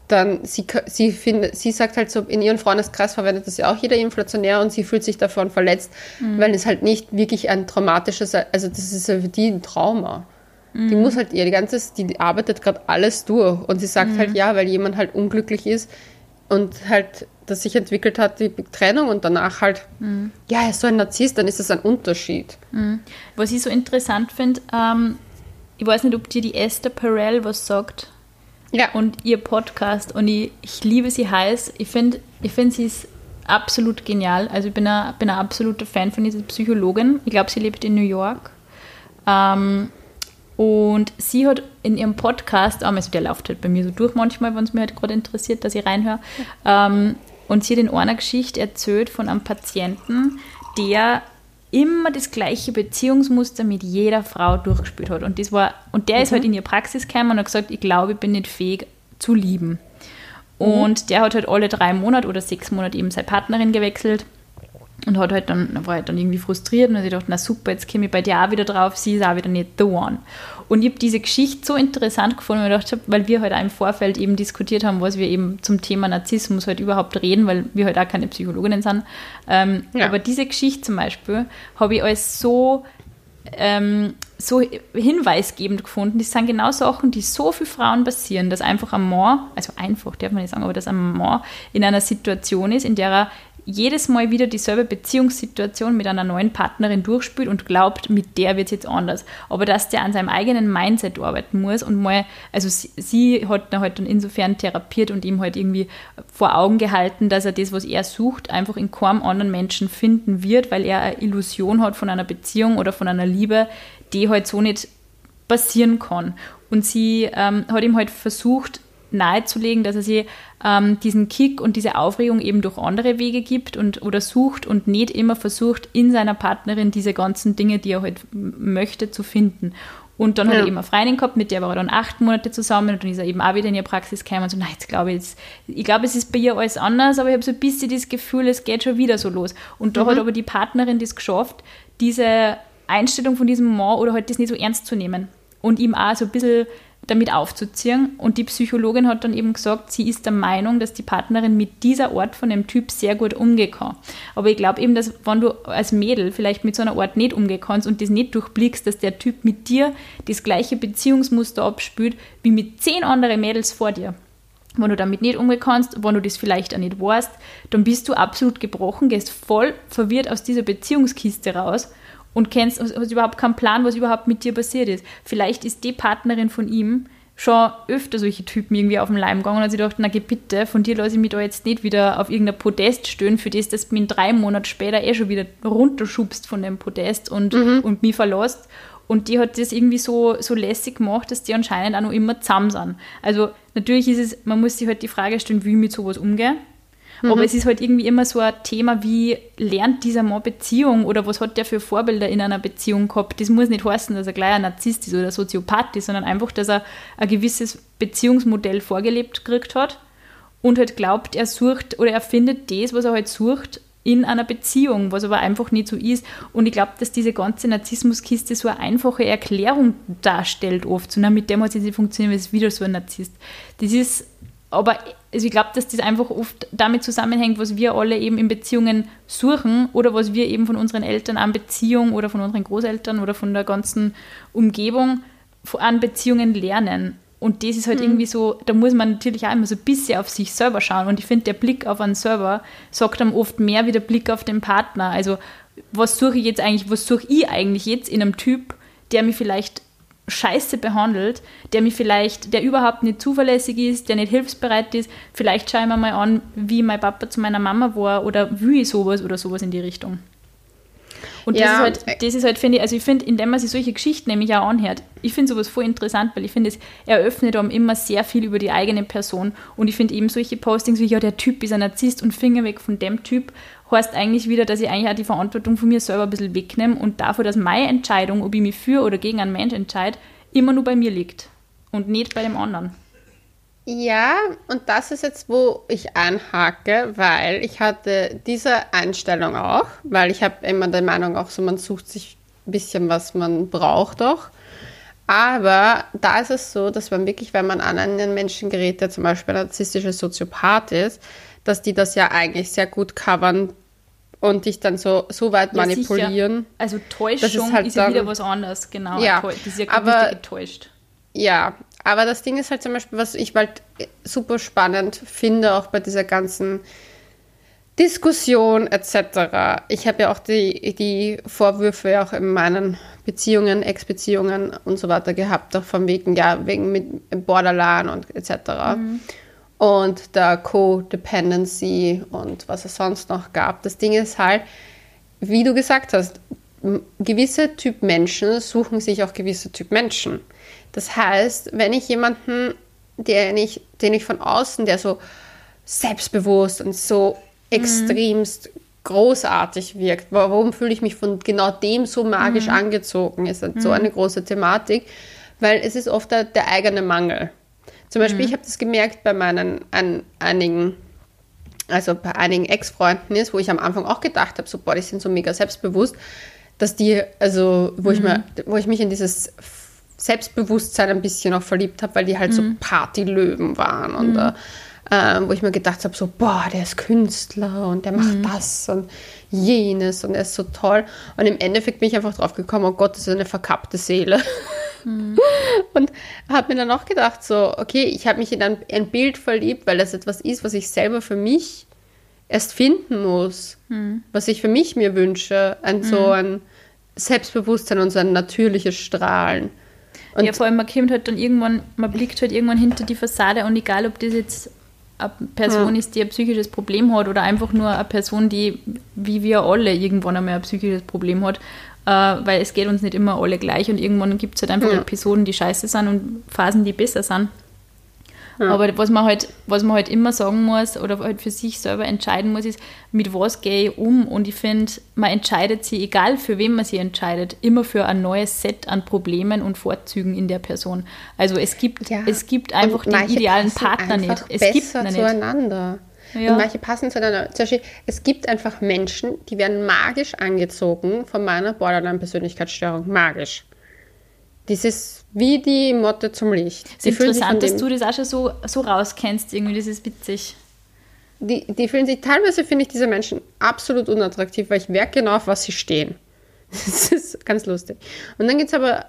dann sie, sie, find, sie sagt halt so, in ihren Freundeskreis verwendet das ja auch jeder inflationär und sie fühlt sich davon verletzt, mhm. weil es halt nicht wirklich ein traumatisches, also das ist ja für die ein Trauma. Mhm. Die muss halt ihr ganzes, die arbeitet gerade alles durch und sie sagt mhm. halt ja, weil jemand halt unglücklich ist und halt das sich entwickelt hat, die Trennung und danach halt, mhm. ja, er ist so ein Narzisst, dann ist das ein Unterschied. Mhm. Was ich so interessant finde, ähm, ich weiß nicht, ob dir die Esther Perel was sagt. Ja. Und ihr Podcast. Und ich, ich liebe sie heiß. Ich finde, ich find, sie ist absolut genial. Also ich bin ein, bin ein absoluter Fan von dieser Psychologin. Ich glaube, sie lebt in New York. Ähm, und sie hat in ihrem Podcast, also der läuft halt bei mir so durch manchmal, wenn es mir halt gerade interessiert, dass ich reinhöre, ähm, und sie hat in einer Geschichte erzählt von einem Patienten, der immer das gleiche Beziehungsmuster mit jeder Frau durchgespielt hat. Und, das war, und der mhm. ist halt in ihre Praxis gekommen und hat gesagt, ich glaube, ich bin nicht fähig zu lieben. Mhm. Und der hat halt alle drei Monate oder sechs Monate eben seine Partnerin gewechselt und hat halt dann, war halt dann irgendwie frustriert und hat gedacht, na super, jetzt komme ich bei dir auch wieder drauf, sie ist auch wieder nicht the one. Und ich habe diese Geschichte so interessant gefunden, weil, gedacht weil wir halt auch im Vorfeld eben diskutiert haben, was wir eben zum Thema Narzissmus halt überhaupt reden, weil wir halt auch keine Psychologinnen sind. Ähm, ja. Aber diese Geschichte zum Beispiel habe ich als so ähm, so hinweisgebend gefunden. Das sind genau Sachen, die so für Frauen passieren, dass einfach ein Mann, also einfach darf man nicht sagen, aber dass ein Mann in einer Situation ist, in der er jedes Mal wieder dieselbe Beziehungssituation mit einer neuen Partnerin durchspielt und glaubt, mit der wird es jetzt anders. Aber dass der an seinem eigenen Mindset arbeiten muss und mal, also sie, sie hat ihn halt dann insofern therapiert und ihm halt irgendwie vor Augen gehalten, dass er das, was er sucht, einfach in keinem anderen Menschen finden wird, weil er eine Illusion hat von einer Beziehung oder von einer Liebe, die halt so nicht passieren kann. Und sie ähm, hat ihm halt versucht, nahezulegen, dass er sich ähm, diesen Kick und diese Aufregung eben durch andere Wege gibt und oder sucht und nicht immer versucht, in seiner Partnerin diese ganzen Dinge, die er halt möchte, zu finden. Und dann ja. hat er eben eine Freundin gehabt, mit der war er dann acht Monate zusammen und dann ist er eben auch wieder in ihre Praxis gekommen und so, nein, jetzt glaube ich, jetzt, ich glaube, es ist bei ihr alles anders, aber ich habe so ein bisschen das Gefühl, es geht schon wieder so los. Und da mhm. hat aber die Partnerin das geschafft, diese Einstellung von diesem Mann oder halt das nicht so ernst zu nehmen und ihm auch so ein bisschen damit aufzuziehen. Und die Psychologin hat dann eben gesagt, sie ist der Meinung, dass die Partnerin mit dieser Art von dem Typ sehr gut umgehen kann. Aber ich glaube eben, dass wenn du als Mädel vielleicht mit so einer Art nicht umgehen kannst und das nicht durchblickst, dass der Typ mit dir das gleiche Beziehungsmuster abspült wie mit zehn anderen Mädels vor dir. Wenn du damit nicht umgehen kannst, wenn du das vielleicht auch nicht weißt, dann bist du absolut gebrochen, gehst voll verwirrt aus dieser Beziehungskiste raus und kennst, hast überhaupt keinen Plan, was überhaupt mit dir passiert ist. Vielleicht ist die Partnerin von ihm schon öfter solche Typen irgendwie auf den Leim gegangen und ich dachte, na geh bitte, von dir lasse ich mich da jetzt nicht wieder auf irgendein Podest stehen, für das, dass du mich drei Monate später eh schon wieder runterschubst von dem Podest und, mhm. und mich verlässt. Und die hat das irgendwie so, so lässig gemacht, dass die anscheinend auch noch immer zusammen sind. Also natürlich ist es, man muss sich halt die Frage stellen, wie ich mit sowas umgehe. Mhm. Aber es ist halt irgendwie immer so ein Thema, wie lernt dieser Mann Beziehung oder was hat der für Vorbilder in einer Beziehung gehabt. Das muss nicht heißen, dass er gleich ein Narzisst ist oder Soziopath ist, sondern einfach, dass er ein gewisses Beziehungsmodell vorgelebt gekriegt hat und halt glaubt, er sucht oder er findet das, was er halt sucht, in einer Beziehung, was aber einfach nicht so ist. Und ich glaube, dass diese ganze Narzissmuskiste so eine einfache Erklärung darstellt oft. So, na, mit dem hat sie nicht funktioniert, weil es wieder so ein Narzisst. Das ist aber also ich glaube, dass das einfach oft damit zusammenhängt, was wir alle eben in Beziehungen suchen oder was wir eben von unseren Eltern an Beziehung oder von unseren Großeltern oder von der ganzen Umgebung an Beziehungen lernen. Und das ist halt mhm. irgendwie so, da muss man natürlich auch immer so ein bisschen auf sich selber schauen. Und ich finde, der Blick auf einen Server sagt dann oft mehr wie der Blick auf den Partner. Also, was suche ich jetzt eigentlich, was suche ich eigentlich jetzt in einem Typ, der mich vielleicht scheiße behandelt, der mich vielleicht, der überhaupt nicht zuverlässig ist, der nicht hilfsbereit ist, vielleicht schaue ich mir mal an, wie mein Papa zu meiner Mama war oder wie ich sowas oder sowas in die Richtung. Und ja. das ist halt, das ist halt, finde ich, also ich finde, indem man sich solche Geschichten nämlich auch anhört, ich finde sowas voll interessant, weil ich finde, es eröffnet einem immer sehr viel über die eigene Person. Und ich finde eben solche Postings wie, ja, der Typ ist ein Narzisst und Finger weg von dem Typ, heißt eigentlich wieder, dass ich eigentlich auch die Verantwortung von mir selber ein bisschen wegnehme und dafür, dass meine Entscheidung, ob ich mich für oder gegen einen Mensch entscheide, immer nur bei mir liegt und nicht bei dem anderen. Ja, und das ist jetzt, wo ich anhake, weil ich hatte diese Einstellung auch, weil ich habe immer die Meinung auch so, man sucht sich ein bisschen, was man braucht auch. Aber da ist es so, dass man wirklich, wenn man an einen Menschen gerät, der zum Beispiel ein narzisstischer Soziopath ist, dass die das ja eigentlich sehr gut covern und dich dann so, so weit ja, manipulieren. Sicher. Also Täuschung ist, halt ist ja wieder was anderes, genau. Ja, die ist ja aber, getäuscht. Ja, aber das Ding ist halt zum Beispiel, was ich halt super spannend finde, auch bei dieser ganzen Diskussion etc. Ich habe ja auch die, die Vorwürfe auch in meinen Beziehungen, Ex-Beziehungen und so weiter gehabt, auch von wegen, ja, wegen mit Borderline und etc. Mhm. Und der Codependency und was es sonst noch gab. Das Ding ist halt, wie du gesagt hast, gewisse Typ Menschen suchen sich auch gewisse Typ Menschen. Das heißt, wenn ich jemanden, den ich, den ich von außen, der so selbstbewusst und so extremst mhm. großartig wirkt, warum fühle ich mich von genau dem so magisch mhm. angezogen, ist halt mhm. so eine große Thematik, weil es ist oft der, der eigene Mangel. Zum Beispiel, mhm. ich habe das gemerkt bei meinen an, einigen, also bei einigen Ex-Freunden ist, wo ich am Anfang auch gedacht habe, so, boah, die sind so mega selbstbewusst, dass die, also, wo, ich, mir, wo ich mich in dieses Selbstbewusstsein ein bisschen auch verliebt habe, weil die halt mhm. so Partylöwen waren und mhm. äh, wo ich mir gedacht habe, so, boah, der ist Künstler und der macht mhm. das und jenes und er ist so toll. Und im Endeffekt bin ich einfach drauf gekommen, oh Gott, das ist eine verkappte Seele. Mhm. Und habe mir dann auch gedacht, so, okay, ich habe mich in ein, ein, Bild verliebt, weil das etwas ist, was ich selber für mich erst finden muss, mhm. was ich für mich mir wünsche, ein so mhm. ein Selbstbewusstsein und so ein natürliches Strahlen. Und ja, vor allem, man kommt halt dann irgendwann, man blickt halt irgendwann hinter die Fassade und egal, ob das jetzt eine Person ja. ist, die ein psychisches Problem hat oder einfach nur eine Person, die, wie wir alle, irgendwann einmal ein psychisches Problem hat, äh, weil es geht uns nicht immer alle gleich und irgendwann gibt es halt einfach ja. Episoden, die scheiße sind und Phasen, die besser sind. Ja. Aber was man, halt, was man halt immer sagen muss oder halt für sich selber entscheiden muss, ist, mit was gehe ich um? Und ich finde, man entscheidet sich, egal für wen man sich entscheidet, immer für ein neues Set an Problemen und Vorzügen in der Person. Also es gibt, ja. es gibt einfach und den idealen Partner nicht. Es gibt zueinander. Ja. Und manche passen zueinander. Zum Beispiel, es gibt einfach Menschen, die werden magisch angezogen von meiner Borderline-Persönlichkeitsstörung. Magisch. Das ist wie die Motte zum Licht. Es ist interessant, dass du das auch schon so, so rauskennst, irgendwie, das ist witzig. Die, die fühlen sich, teilweise finde ich diese Menschen absolut unattraktiv, weil ich merke genau, auf was sie stehen. Das ist ganz lustig. Und dann gibt es aber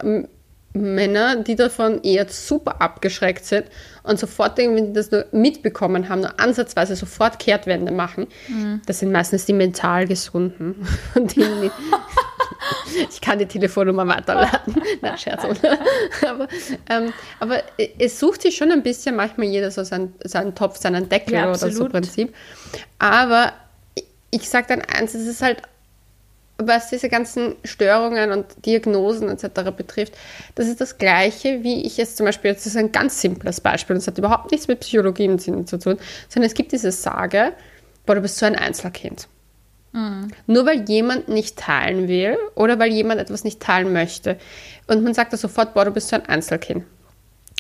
Männer, die davon eher super abgeschreckt sind und sofort irgendwie, wenn die das nur mitbekommen haben, nur ansatzweise sofort Kehrtwende machen. Mhm. Das sind meistens die mental Gesunden. Die, ich kann die Telefonnummer weiterleiten. Nein, Scherz. aber, ähm, aber es sucht sich schon ein bisschen manchmal jeder so seinen, seinen Topf, seinen Deckel ja, oder so Prinzip. Aber ich sage dann eins, es ist halt was diese ganzen Störungen und Diagnosen etc. betrifft, das ist das Gleiche, wie ich es zum Beispiel, das ist ein ganz simples Beispiel, und es hat überhaupt nichts mit Psychologie im Sinne zu tun, sondern es gibt diese Sage, boah, du bist so ein Einzelkind. Mhm. Nur weil jemand nicht teilen will oder weil jemand etwas nicht teilen möchte. Und man sagt da sofort, boah, du bist so ein Einzelkind.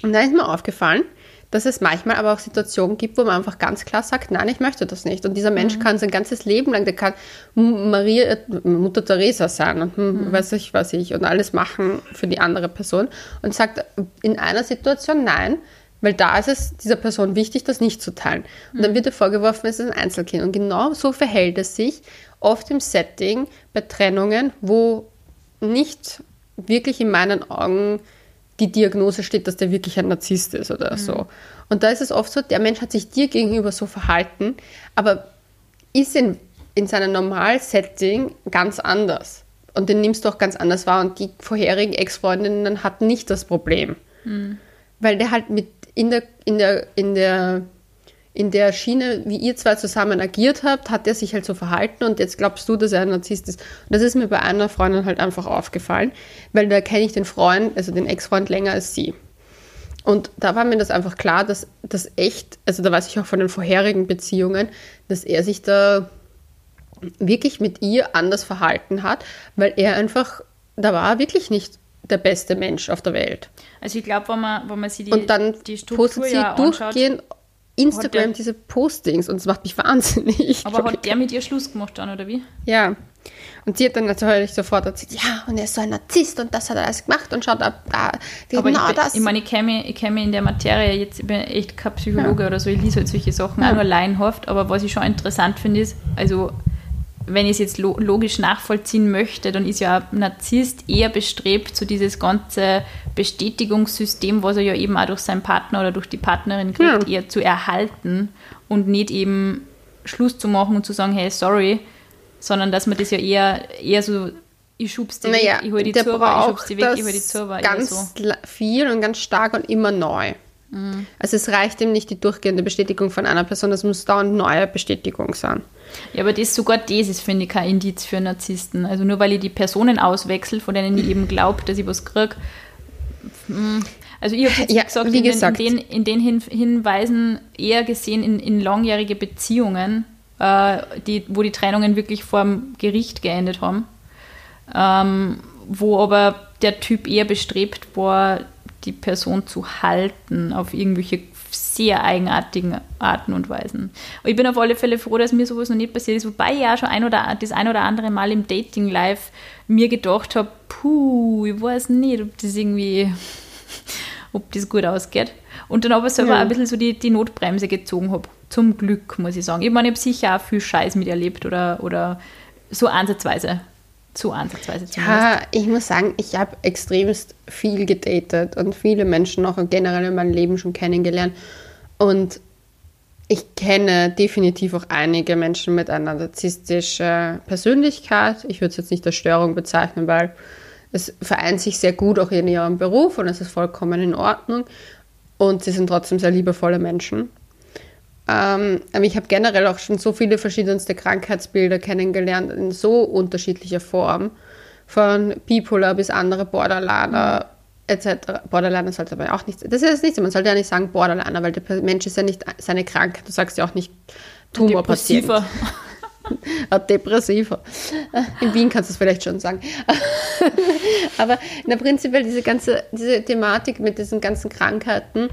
Und dann ist mir aufgefallen, dass es manchmal aber auch Situationen gibt, wo man einfach ganz klar sagt, nein, ich möchte das nicht. Und dieser Mensch mhm. kann sein ganzes Leben lang, der kann Maria, Mutter Teresa sein und hm, mhm. weiß ich, was ich und alles machen für die andere Person und sagt in einer Situation nein, weil da ist es dieser Person wichtig, das nicht zu teilen. Und dann mhm. wird ihr vorgeworfen, es ist ein Einzelkind. Und genau so verhält es sich oft im Setting bei Trennungen, wo nicht wirklich in meinen Augen die Diagnose steht, dass der wirklich ein Narzisst ist oder mhm. so. Und da ist es oft so, der Mensch hat sich dir gegenüber so verhalten, aber ist in, in seinem Normalsetting ganz anders. Und den nimmst du auch ganz anders wahr. Und die vorherigen Ex-Freundinnen hatten nicht das Problem. Mhm. Weil der halt mit in der, in der, in der in der Schiene, wie ihr zwei zusammen agiert habt, hat er sich halt so verhalten und jetzt glaubst du, dass er ein Narzisst ist. Und das ist mir bei einer Freundin halt einfach aufgefallen, weil da kenne ich den Freund, also den Ex-Freund länger als sie. Und da war mir das einfach klar, dass das echt, also da weiß ich auch von den vorherigen Beziehungen, dass er sich da wirklich mit ihr anders verhalten hat, weil er einfach, da war wirklich nicht der beste Mensch auf der Welt. Also ich glaube, wenn man, wenn man sich die, und dann die Struktur sie ja durchgehend Instagram diese Postings und es macht mich wahnsinnig. Aber hat der mit ihr Schluss gemacht dann, oder wie? Ja. Und sie hat dann natürlich sofort erzählt, ja, und er ist so ein Narzisst und das hat er alles gemacht und schaut ab, da, genau ich, das. Ich meine, ich kenne mich, kenn mich in der Materie, jetzt ich bin echt kein Psychologe ja. oder so, ich lese halt solche Sachen ja. auch nur laienhaft, aber was ich schon interessant finde ist, also wenn ich es jetzt logisch nachvollziehen möchte, dann ist ja ein Narzisst eher bestrebt, so dieses ganze Bestätigungssystem, was er ja eben auch durch seinen Partner oder durch die Partnerin kriegt, ja. eher zu erhalten und nicht eben Schluss zu machen und zu sagen, hey, sorry, sondern dass man das ja eher, eher so, ich schub's die naja, weg, ich hole die Zurber, ich schub's die weg, ich hole die Zurber. Ganz so. viel und ganz stark und immer neu. Mhm. Also es reicht ihm nicht die durchgehende Bestätigung von einer Person, es muss dauernd neue Bestätigung sein. Ja, aber das sogar das ist, finde ich, kein Indiz für Narzissten. Also nur weil ich die Personen auswechsel, von denen ich eben glaube, dass ich was kriege. Hm, also ich habe ja, gesagt, wie gesagt, in den, in den Hin Hinweisen eher gesehen in, in langjährige Beziehungen, äh, die, wo die Trennungen wirklich vor dem Gericht geendet haben. Ähm, wo aber der Typ eher bestrebt war, die Person zu halten auf irgendwelche sehr eigenartigen Arten und Weisen. Und ich bin auf alle Fälle froh, dass mir sowas noch nicht passiert ist, wobei ich ja schon ein oder, das ein oder andere Mal im Dating Live mir gedacht habe, puh, ich weiß nicht, ob das irgendwie, ob das gut ausgeht. Und dann aber selber ja. ein bisschen so die, die Notbremse gezogen habe. Zum Glück, muss ich sagen. Ich meine, ich habe sicher auch viel Scheiß miterlebt oder, oder so ansatzweise zu ansatzweise zumindest. Ja, ich muss sagen, ich habe extremst viel gedatet und viele Menschen auch generell in meinem Leben schon kennengelernt. Und ich kenne definitiv auch einige Menschen mit einer narzisstischen Persönlichkeit. Ich würde es jetzt nicht als Störung bezeichnen, weil es vereint sich sehr gut auch in ihrem Beruf und es ist vollkommen in Ordnung. Und sie sind trotzdem sehr liebevolle Menschen. Ähm, aber ich habe generell auch schon so viele verschiedenste Krankheitsbilder kennengelernt in so unterschiedlicher Form. Von Bipolar bis andere Borderliner etc. Borderliner sollte aber auch nicht Das ist jetzt nichts. Man sollte ja nicht sagen Borderliner, weil der Mensch ist ja nicht seine Krankheit. Du sagst ja auch nicht Tumorpatient. Depressiver. Depressiver. In Wien kannst du es vielleicht schon sagen. aber na, prinzipiell diese ganze diese Thematik mit diesen ganzen Krankheiten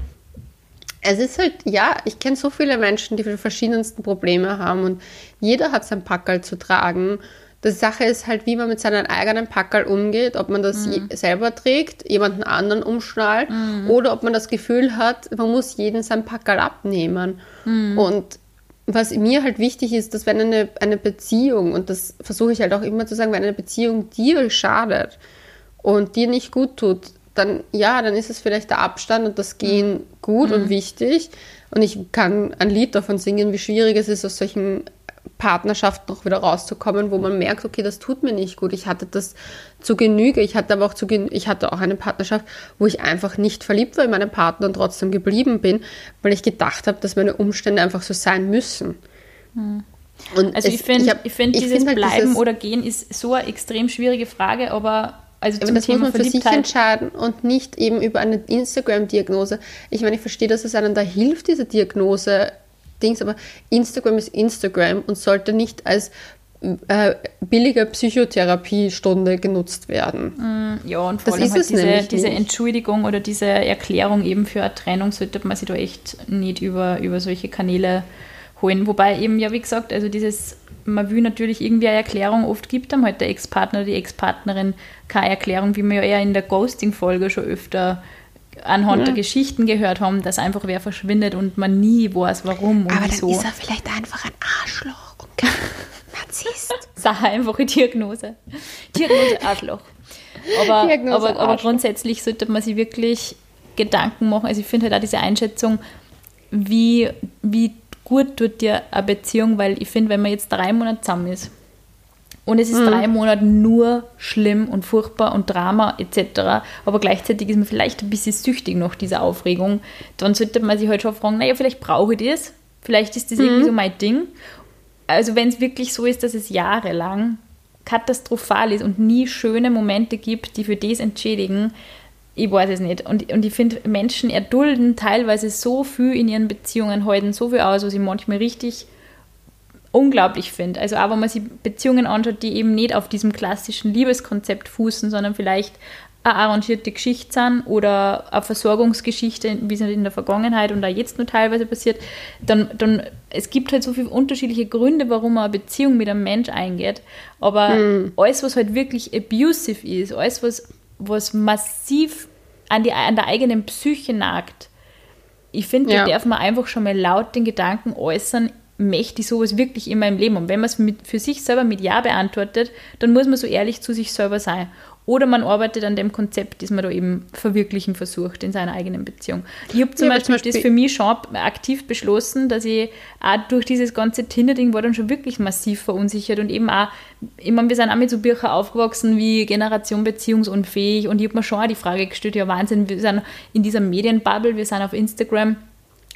es ist halt, ja, ich kenne so viele Menschen, die die verschiedensten Probleme haben und jeder hat sein Packerl zu tragen. Die Sache ist halt, wie man mit seinen eigenen Packerl umgeht, ob man das mhm. selber trägt, jemanden anderen umschnallt mhm. oder ob man das Gefühl hat, man muss jeden sein Packerl abnehmen. Mhm. Und was mir halt wichtig ist, dass wenn eine, eine Beziehung, und das versuche ich halt auch immer zu sagen, wenn eine Beziehung dir schadet und dir nicht gut tut, dann ja, dann ist es vielleicht der Abstand und das Gehen gut mhm. und wichtig. Und ich kann ein Lied davon singen, wie schwierig es ist, aus solchen Partnerschaft noch wieder rauszukommen, wo man merkt, okay, das tut mir nicht gut. Ich hatte das zu Genüge. Ich hatte aber auch zu Genüge, ich hatte auch eine Partnerschaft, wo ich einfach nicht verliebt war in meinen Partner und trotzdem geblieben bin, weil ich gedacht habe, dass meine Umstände einfach so sein müssen. Hm. Und also es, ich finde, ich, find, dieses find halt Bleiben dieses, oder Gehen ist so eine extrem schwierige Frage, aber also aber das Thema muss man für sich entscheiden und nicht eben über eine Instagram-Diagnose. Ich meine, ich verstehe, dass es einem da hilft, diese Diagnose Dings, aber Instagram ist Instagram und sollte nicht als äh, billige Psychotherapiestunde genutzt werden. Mm, ja, und vor das allem halt diese, diese Entschuldigung oder diese Erklärung eben für eine Trennung sollte man sich da echt nicht über, über solche Kanäle holen. Wobei eben, ja, wie gesagt, also dieses, man will natürlich irgendwie eine Erklärung, oft gibt dann halt der Ex-Partner oder die Ex-Partnerin keine Erklärung, wie wir ja eher in der Ghosting-Folge schon öfter anhand ja. der Geschichten gehört haben, dass einfach wer verschwindet und man nie weiß, warum und Aber wieso. dann ist er vielleicht einfach ein Arschloch und kein Narzisst. Sag einfach eine Diagnose. Diagnose Arschloch. Aber, Diagnose aber, Arschloch. aber grundsätzlich sollte man sich wirklich Gedanken machen. Also ich finde halt auch diese Einschätzung, wie, wie gut tut dir eine Beziehung, weil ich finde, wenn man jetzt drei Monate zusammen ist und es ist mhm. drei Monate nur schlimm und furchtbar und Drama etc., aber gleichzeitig ist man vielleicht ein bisschen süchtig nach dieser Aufregung, dann sollte man sich halt schon fragen, naja, vielleicht brauche ich das, vielleicht ist das mhm. irgendwie so mein Ding. Also wenn es wirklich so ist, dass es jahrelang katastrophal ist und nie schöne Momente gibt, die für das entschädigen, ich weiß es nicht. Und, und ich finde, Menschen erdulden teilweise so viel in ihren Beziehungen, halten so viel aus, was ich manchmal richtig unglaublich finde. Also auch wenn man sich Beziehungen anschaut, die eben nicht auf diesem klassischen Liebeskonzept fußen, sondern vielleicht eine arrangierte Geschichte sind oder eine Versorgungsgeschichte, wie es in der Vergangenheit und auch jetzt nur teilweise passiert, dann, dann es gibt halt so viele unterschiedliche Gründe, warum man eine Beziehung mit einem Mensch eingeht. Aber mhm. alles, was halt wirklich abusive ist, alles, was was massiv an, die, an der eigenen Psyche nagt, ich finde, ja. da darf man einfach schon mal laut den Gedanken äußern, möchte ich sowas wirklich in meinem Leben? Und wenn man es für sich selber mit Ja beantwortet, dann muss man so ehrlich zu sich selber sein. Oder man arbeitet an dem Konzept, das man da eben verwirklichen versucht in seiner eigenen Beziehung. Ich habe zum, ja, Beispiel, zum Beispiel das für mich schon aktiv beschlossen, dass ich auch durch dieses ganze Tinder-Ding war dann schon wirklich massiv verunsichert und eben auch, ich meine, wir sind auch mit so Büchern aufgewachsen wie Generation beziehungsunfähig und ich habe mir schon auch die Frage gestellt, ja Wahnsinn, wir sind in dieser Medienbubble, wir sind auf Instagram,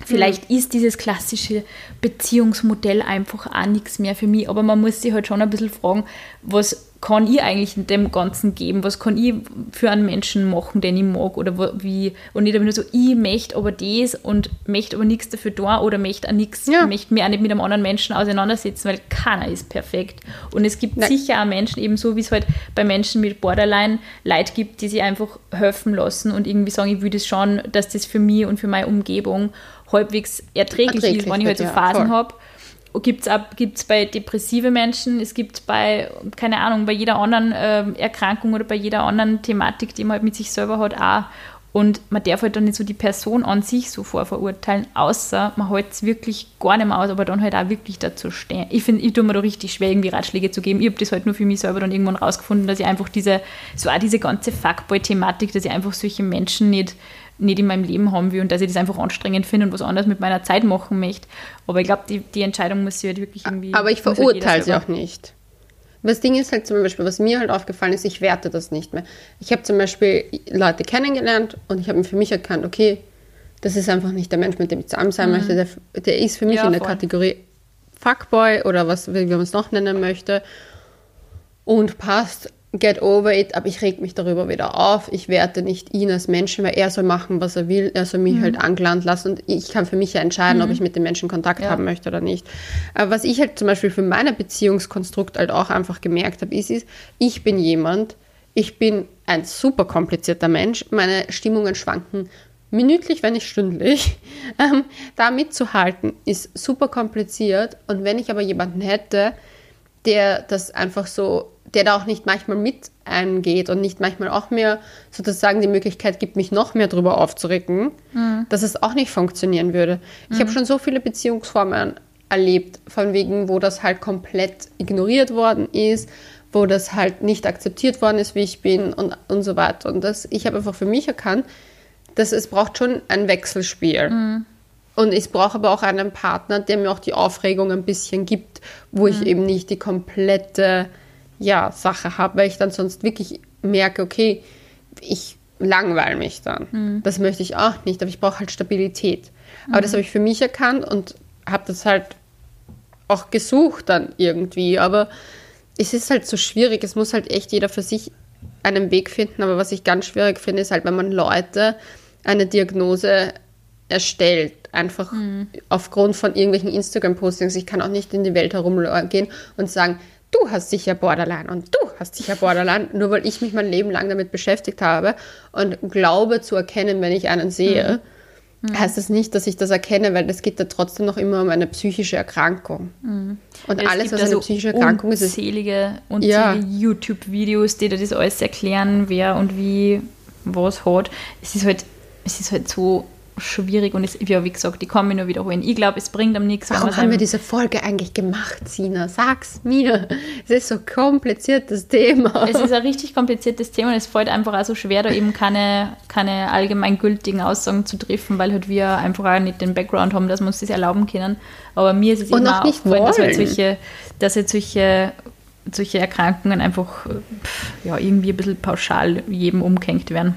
Vielleicht mhm. ist dieses klassische Beziehungsmodell einfach auch nichts mehr für mich, aber man muss sich halt schon ein bisschen fragen, was kann ich eigentlich dem Ganzen geben? Was kann ich für einen Menschen machen, den ich mag? Oder wie? Und nicht nur so, ich möchte aber das und möchte aber nichts dafür tun oder möchte auch nichts, ja. möchte mich auch nicht mit einem anderen Menschen auseinandersetzen, weil keiner ist perfekt. Und es gibt Nein. sicher auch Menschen, ebenso wie es halt bei Menschen mit Borderline Leid gibt, die sich einfach helfen lassen und irgendwie sagen, ich will das schon, dass das für mich und für meine Umgebung halbwegs erträglich, erträglich ist, wenn ich halt so Phasen habe gibt es gibt's bei depressive Menschen, es gibt bei, keine Ahnung, bei jeder anderen äh, Erkrankung oder bei jeder anderen Thematik, die man halt mit sich selber hat, auch. Und man darf halt dann nicht so die Person an sich so vorverurteilen, außer man hält es wirklich gar nicht mehr aus, aber dann halt auch wirklich dazu stehen. Ich finde, ich tue mir da richtig schwer, irgendwie Ratschläge zu geben. Ich habe das halt nur für mich selber dann irgendwann rausgefunden, dass ich einfach diese, so auch diese ganze Fuckboy-Thematik, dass ich einfach solche Menschen nicht nicht in meinem Leben haben will und dass ich das einfach anstrengend finde und was anderes mit meiner Zeit machen möchte. Aber ich glaube, die, die Entscheidung muss sie halt wirklich irgendwie. Aber ich halt verurteile sie auch nicht. Das Ding ist halt zum Beispiel, was mir halt aufgefallen ist, ich werte das nicht mehr. Ich habe zum Beispiel Leute kennengelernt und ich habe für mich erkannt, okay, das ist einfach nicht der Mensch, mit dem ich zusammen sein mhm. möchte. Der, der, ist für mich ja, in der voll. Kategorie Fuckboy oder was, wie man es noch nennen möchte und passt get over it, aber ich reg mich darüber wieder auf. Ich werte nicht ihn als Menschen, weil er soll machen, was er will. Er soll mich mhm. halt angelandet lassen und ich kann für mich ja entscheiden, mhm. ob ich mit dem Menschen Kontakt ja. haben möchte oder nicht. Aber was ich halt zum Beispiel für meine Beziehungskonstrukt halt auch einfach gemerkt habe, ist, ist, ich bin jemand, ich bin ein super komplizierter Mensch. Meine Stimmungen schwanken minütlich, wenn nicht stündlich. Ähm, da mitzuhalten ist super kompliziert und wenn ich aber jemanden hätte, der das einfach so der da auch nicht manchmal mit eingeht und nicht manchmal auch mehr sozusagen die Möglichkeit gibt, mich noch mehr drüber aufzuregen, mhm. dass es auch nicht funktionieren würde. Ich mhm. habe schon so viele Beziehungsformen erlebt, von wegen, wo das halt komplett ignoriert worden ist, wo das halt nicht akzeptiert worden ist, wie ich bin und, und so weiter. Und das, ich habe einfach für mich erkannt, dass es braucht schon ein Wechselspiel. Mhm. Und ich brauche aber auch einen Partner, der mir auch die Aufregung ein bisschen gibt, wo ich eben nicht die komplette ja, Sache habe, weil ich dann sonst wirklich merke, okay, ich langweile mich dann. Das möchte ich auch nicht, aber ich brauche halt Stabilität. Aber das habe ich für mich erkannt und habe das halt auch gesucht dann irgendwie. Aber es ist halt so schwierig. Es muss halt echt jeder für sich einen Weg finden. Aber was ich ganz schwierig finde, ist halt, wenn man Leute eine Diagnose erstellt. Einfach aufgrund von irgendwelchen Instagram-Postings. Ich kann auch nicht in die Welt herumgehen und sagen, du hast sicher Borderline und du hast sicher Borderline, nur weil ich mich mein Leben lang damit beschäftigt habe und glaube zu erkennen, wenn ich einen sehe, heißt das nicht, dass ich das erkenne, weil es geht da trotzdem noch immer um eine psychische Erkrankung. Und Es alles, was eine also psychische Erkrankung ist, ist unzählige, unzählige Ja. YouTube-Videos, die dir das alles erklären, wer und wie was hat. Es ist halt, es ist halt so schwierig und es, ja, wie gesagt, ich kann mich nur wiederholen. Ich glaube, es bringt am nichts, Warum haben wir diese Folge eigentlich gemacht, Sina? Sag's mir. Es ist so ein kompliziertes Thema. Es ist ein richtig kompliziertes Thema und es fällt einfach auch so schwer, da eben keine, keine allgemeingültigen Aussagen zu treffen, weil halt wir einfach auch nicht den Background haben, dass wir uns das erlauben können. Aber mir ist es Und eben auch nicht aufgefallen, dass halt solche, dass halt solche, solche Erkrankungen einfach pff, ja, irgendwie ein bisschen pauschal jedem umgehängt werden.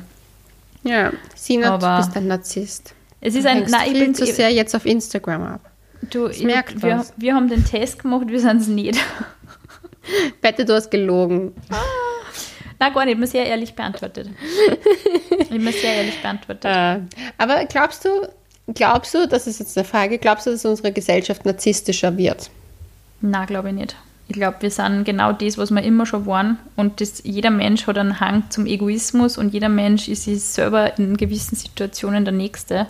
Ja, Sina, Aber- du bist ein Narzisst. Es ist ein, nein, ich viel bin zu sehr jetzt auf Instagram ab. du, ich, merkt wir, was. wir haben den Test gemacht, wir sind es nicht. Wette, du hast gelogen. Nein, gar nicht, ich habe mir sehr ehrlich beantwortet. Ich habe mir sehr ehrlich beantwortet. Äh, aber glaubst du, glaubst du, das ist jetzt eine Frage, glaubst du, dass unsere Gesellschaft narzisstischer wird? Na, glaube ich nicht. Ich glaube, wir sind genau das, was wir immer schon waren. Und das, jeder Mensch hat einen Hang zum Egoismus und jeder Mensch ist sich selber in gewissen Situationen der Nächste.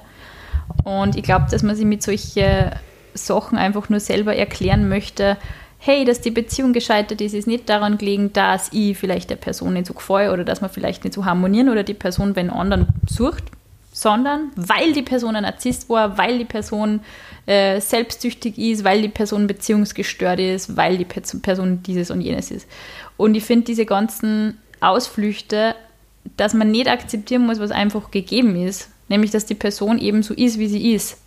Und ich glaube, dass man sich mit solchen Sachen einfach nur selber erklären möchte, hey, dass die Beziehung gescheitert ist, ist nicht daran gelegen, dass ich vielleicht der Person nicht so gefalle oder dass wir vielleicht nicht so harmonieren oder die Person den anderen sucht, sondern weil die Person ein Narzisst war, weil die Person äh, selbstsüchtig ist, weil die Person beziehungsgestört ist, weil die Pe- Person dieses und jenes ist. Und ich finde diese ganzen Ausflüchte, dass man nicht akzeptieren muss, was einfach gegeben ist, nämlich dass die Person eben so ist, wie sie ist.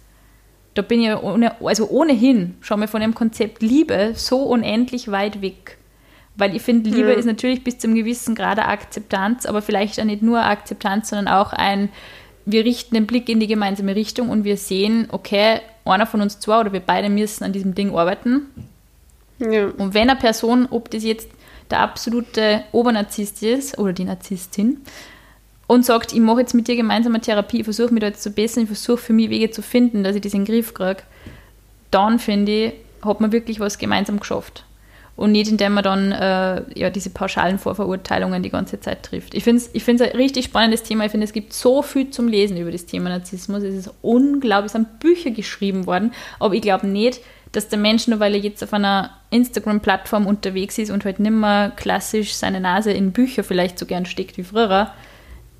Da bin ich ja ohne, also ohnehin schon mal von dem Konzept Liebe so unendlich weit weg. Weil ich finde, Liebe Mhm. ist natürlich bis zum gewissen Grad eine Akzeptanz, aber vielleicht auch nicht nur Akzeptanz, sondern auch ein, wir richten den Blick in die gemeinsame Richtung und wir sehen, okay, einer von uns zwei oder wir beide müssen an diesem Ding arbeiten. Ja. Und wenn eine Person, ob das jetzt der absolute Obernarzisst ist oder die Narzisstin, und sagt, ich mache jetzt mit dir gemeinsam eine Therapie, ich versuche mich da jetzt zu bessern, ich versuche für mich Wege zu finden, dass ich das in den Griff kriege, dann finde ich, hat man wirklich was gemeinsam geschafft. Und nicht, indem man dann äh, ja, diese pauschalen Vorverurteilungen die ganze Zeit trifft. Ich finde es ich ein richtig spannendes Thema. Ich finde, es gibt so viel zum Lesen über das Thema Narzissmus. Es ist unglaublich, es sind Bücher geschrieben worden. Aber ich glaube nicht, dass der Mensch, nur weil er jetzt auf einer Instagram-Plattform unterwegs ist und halt nicht mehr klassisch seine Nase in Bücher vielleicht so gern steckt wie früher,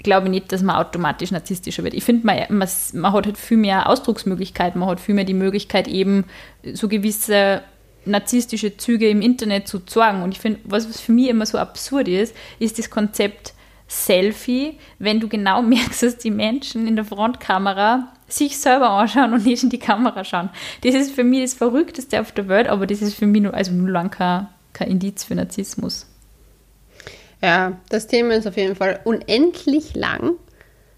glaube ich nicht, dass man automatisch narzisstischer wird. Ich finde, man, man, man hat halt viel mehr Ausdrucksmöglichkeiten, man hat viel mehr die Möglichkeit, eben so gewisse narzisstische Züge im Internet zu zeigen. Und ich finde, was, was für mich immer so absurd ist, ist das Konzept Selfie, wenn du genau merkst, dass die Menschen in der Frontkamera sich selber anschauen und nicht in die Kamera schauen. Das ist für mich das Verrückteste auf der Welt, aber das ist für mich nur, also nur lang kein, kein Indiz für Narzissmus. ja, das Thema ist auf jeden Fall unendlich lang,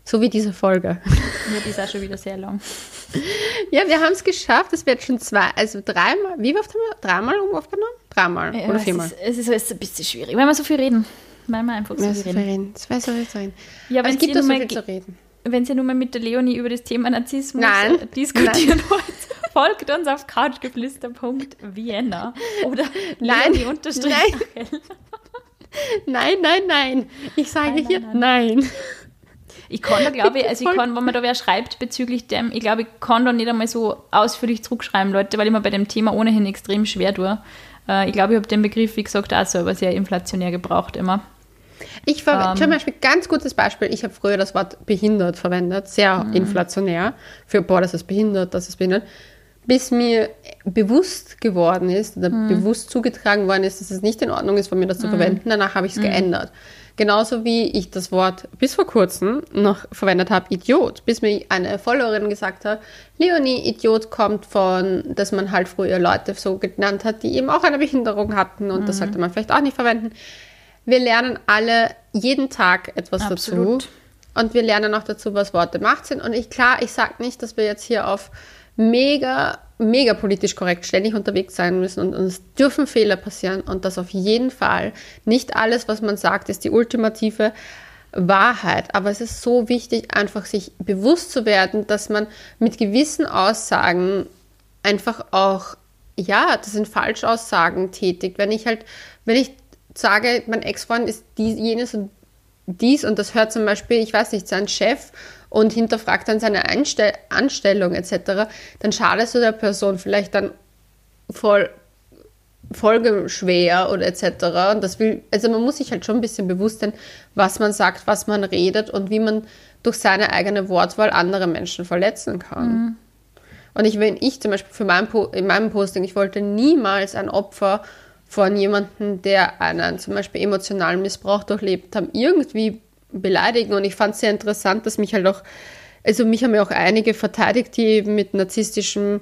so wie diese Folge. Ja, die ist auch schon wieder sehr lang. Ja, wir haben es geschafft. Es wird schon zwei, also dreimal. Wie oft haben wir? Dreimal aufgenommen? Dreimal Ja, oder es viermal? ist, es ist ein bisschen schwierig, wenn wir so viel reden. Weil wir einfach so Ja, viel reden. reden. Es so viel zu reden. Ja, Aber es gibt doch so viel zu reden. Wenn Sie nur mal mit der Leonie über das Thema Narzissmus Nein. äh, diskutieren wollt, folgt uns auf couchgeflüster.vienna oder Nein. Leonie Nein. Nein, nein, nein. Ich sage Nein, hier nein, nein. Ich kann da, glaube ich, also ich kann, wenn man da wer schreibt bezüglich dem, ich glaube, ich kann da nicht einmal so ausführlich zurückschreiben, Leute, weil ich mir bei dem Thema ohnehin extrem schwer tue. Äh, ich glaube, ich habe den Begriff, wie gesagt, auch selber sehr inflationär gebraucht immer. Ich ver Ähm. zum Beispiel ganz gutes Beispiel. Ich habe früher das Wort behindert verwendet, sehr Mhm. inflationär. Für boah, das ist behindert, das ist behindert. Bis mir bewusst geworden ist oder Mhm. bewusst zugetragen worden ist, dass es nicht in Ordnung ist, von mir das zu verwenden. Danach habe ich es geändert. Genauso wie ich das Wort bis vor kurzem noch verwendet habe, Idiot, bis mir eine Followerin gesagt hat, Leonie, Idiot kommt von, dass man halt früher Leute so genannt hat, die eben auch eine Behinderung hatten und mhm. das sollte man vielleicht auch nicht verwenden. Wir lernen alle jeden Tag etwas Absolut. dazu. Und wir lernen auch dazu, was Worte Macht sind. Und ich, klar, ich sage nicht, dass wir jetzt hier auf mega, mega politisch korrekt ständig unterwegs sein müssen und uns dürfen Fehler passieren und das auf jeden Fall. Nicht alles, was man sagt, ist die ultimative Wahrheit. Aber es ist so wichtig, einfach sich bewusst zu werden, dass man mit gewissen Aussagen einfach auch, ja, das sind Falschaussagen tätigt. Wenn ich halt, wenn ich sage, mein Ex-Freund ist dies, jenes und dies und das hört zum Beispiel, ich weiß nicht, sein Chef und hinterfragt dann seine Einstell Anstellung etc., dann schadest du der Person vielleicht dann voll folgeschwer oder etc. Und das will, also man muss sich halt schon ein bisschen bewusst sein, was man sagt, was man redet und wie man durch seine eigene Wortwahl andere Menschen verletzen kann. Mhm. Und ich, wenn ich zum Beispiel für mein in meinem Posting, ich wollte niemals ein Opfer von jemandem, der einen zum Beispiel emotionalen Missbrauch durchlebt haben, irgendwie beleidigen. Und ich fand es sehr interessant, dass mich halt auch, also mich haben ja auch einige verteidigt, die eben mit narzisstischen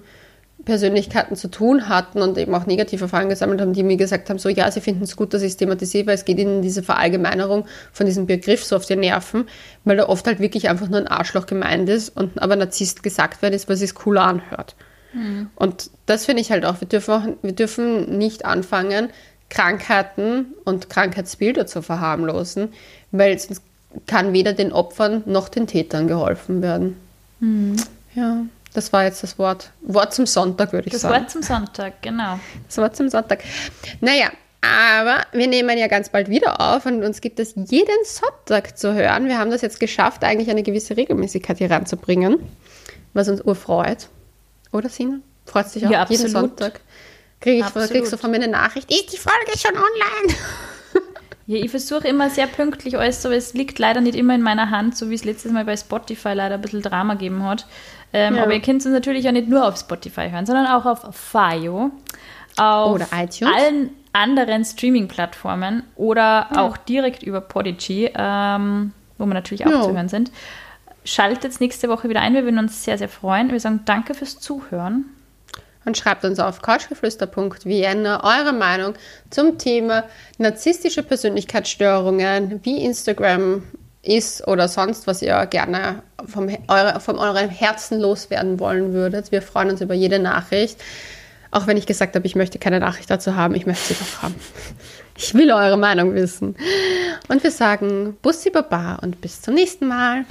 Persönlichkeiten zu tun hatten und eben auch negative Erfahrungen gesammelt haben, die mir gesagt haben, so ja, sie finden es gut, dass ich es thematisiere, weil es geht ihnen diese Verallgemeinerung von diesem Begriff so auf die Nerven, weil da oft halt wirklich einfach nur ein Arschloch gemeint ist und aber Narzisst gesagt werden ist, weil es cooler anhört. Mhm. Und das finde ich halt auch wir, dürfen auch, wir dürfen nicht anfangen, Krankheiten und Krankheitsbilder zu verharmlosen, weil sonst kann weder den Opfern noch den Tätern geholfen werden. Mhm. Ja, das war jetzt das Wort. Wort zum Sonntag, würde ich das sagen. Das Wort zum Sonntag, genau. Das Wort zum Sonntag. Naja, aber wir nehmen ja ganz bald wieder auf und uns gibt es jeden Sonntag zu hören. Wir haben das jetzt geschafft, eigentlich eine gewisse Regelmäßigkeit hier ranzubringen, was uns urfreut. Oder Sina? Freut sich auch ja, jeden Sonntag. Krieg ich, kriegst du von mir eine Nachricht, ist die Folge schon online? Ja, ich versuche immer sehr pünktlich alles, aber es liegt leider nicht immer in meiner Hand, so wie es letztes Mal bei Spotify leider ein bisschen Drama gegeben hat. Ähm, ja. Aber ihr könnt es natürlich auch nicht nur auf Spotify hören, sondern auch auf Fio, auf oder iTunes. allen anderen Streaming-Plattformen oder ja. auch direkt über Podigy, ähm, wo wir natürlich auch ja. zu hören sind. Schaltet nächste Woche wieder ein. Wir würden uns sehr, sehr freuen. Wir sagen danke fürs Zuhören. Und schreibt uns auf couchgeflüster.vienna eure Meinung zum Thema narzisstische Persönlichkeitsstörungen, wie Instagram ist oder sonst, was ihr gerne vom, eure, von eurem Herzen loswerden wollen würdet. Wir freuen uns über jede Nachricht. Auch wenn ich gesagt habe, ich möchte keine Nachricht dazu haben, ich möchte sie doch haben. Ich will eure Meinung wissen. Und wir sagen Bussi Baba und bis zum nächsten Mal.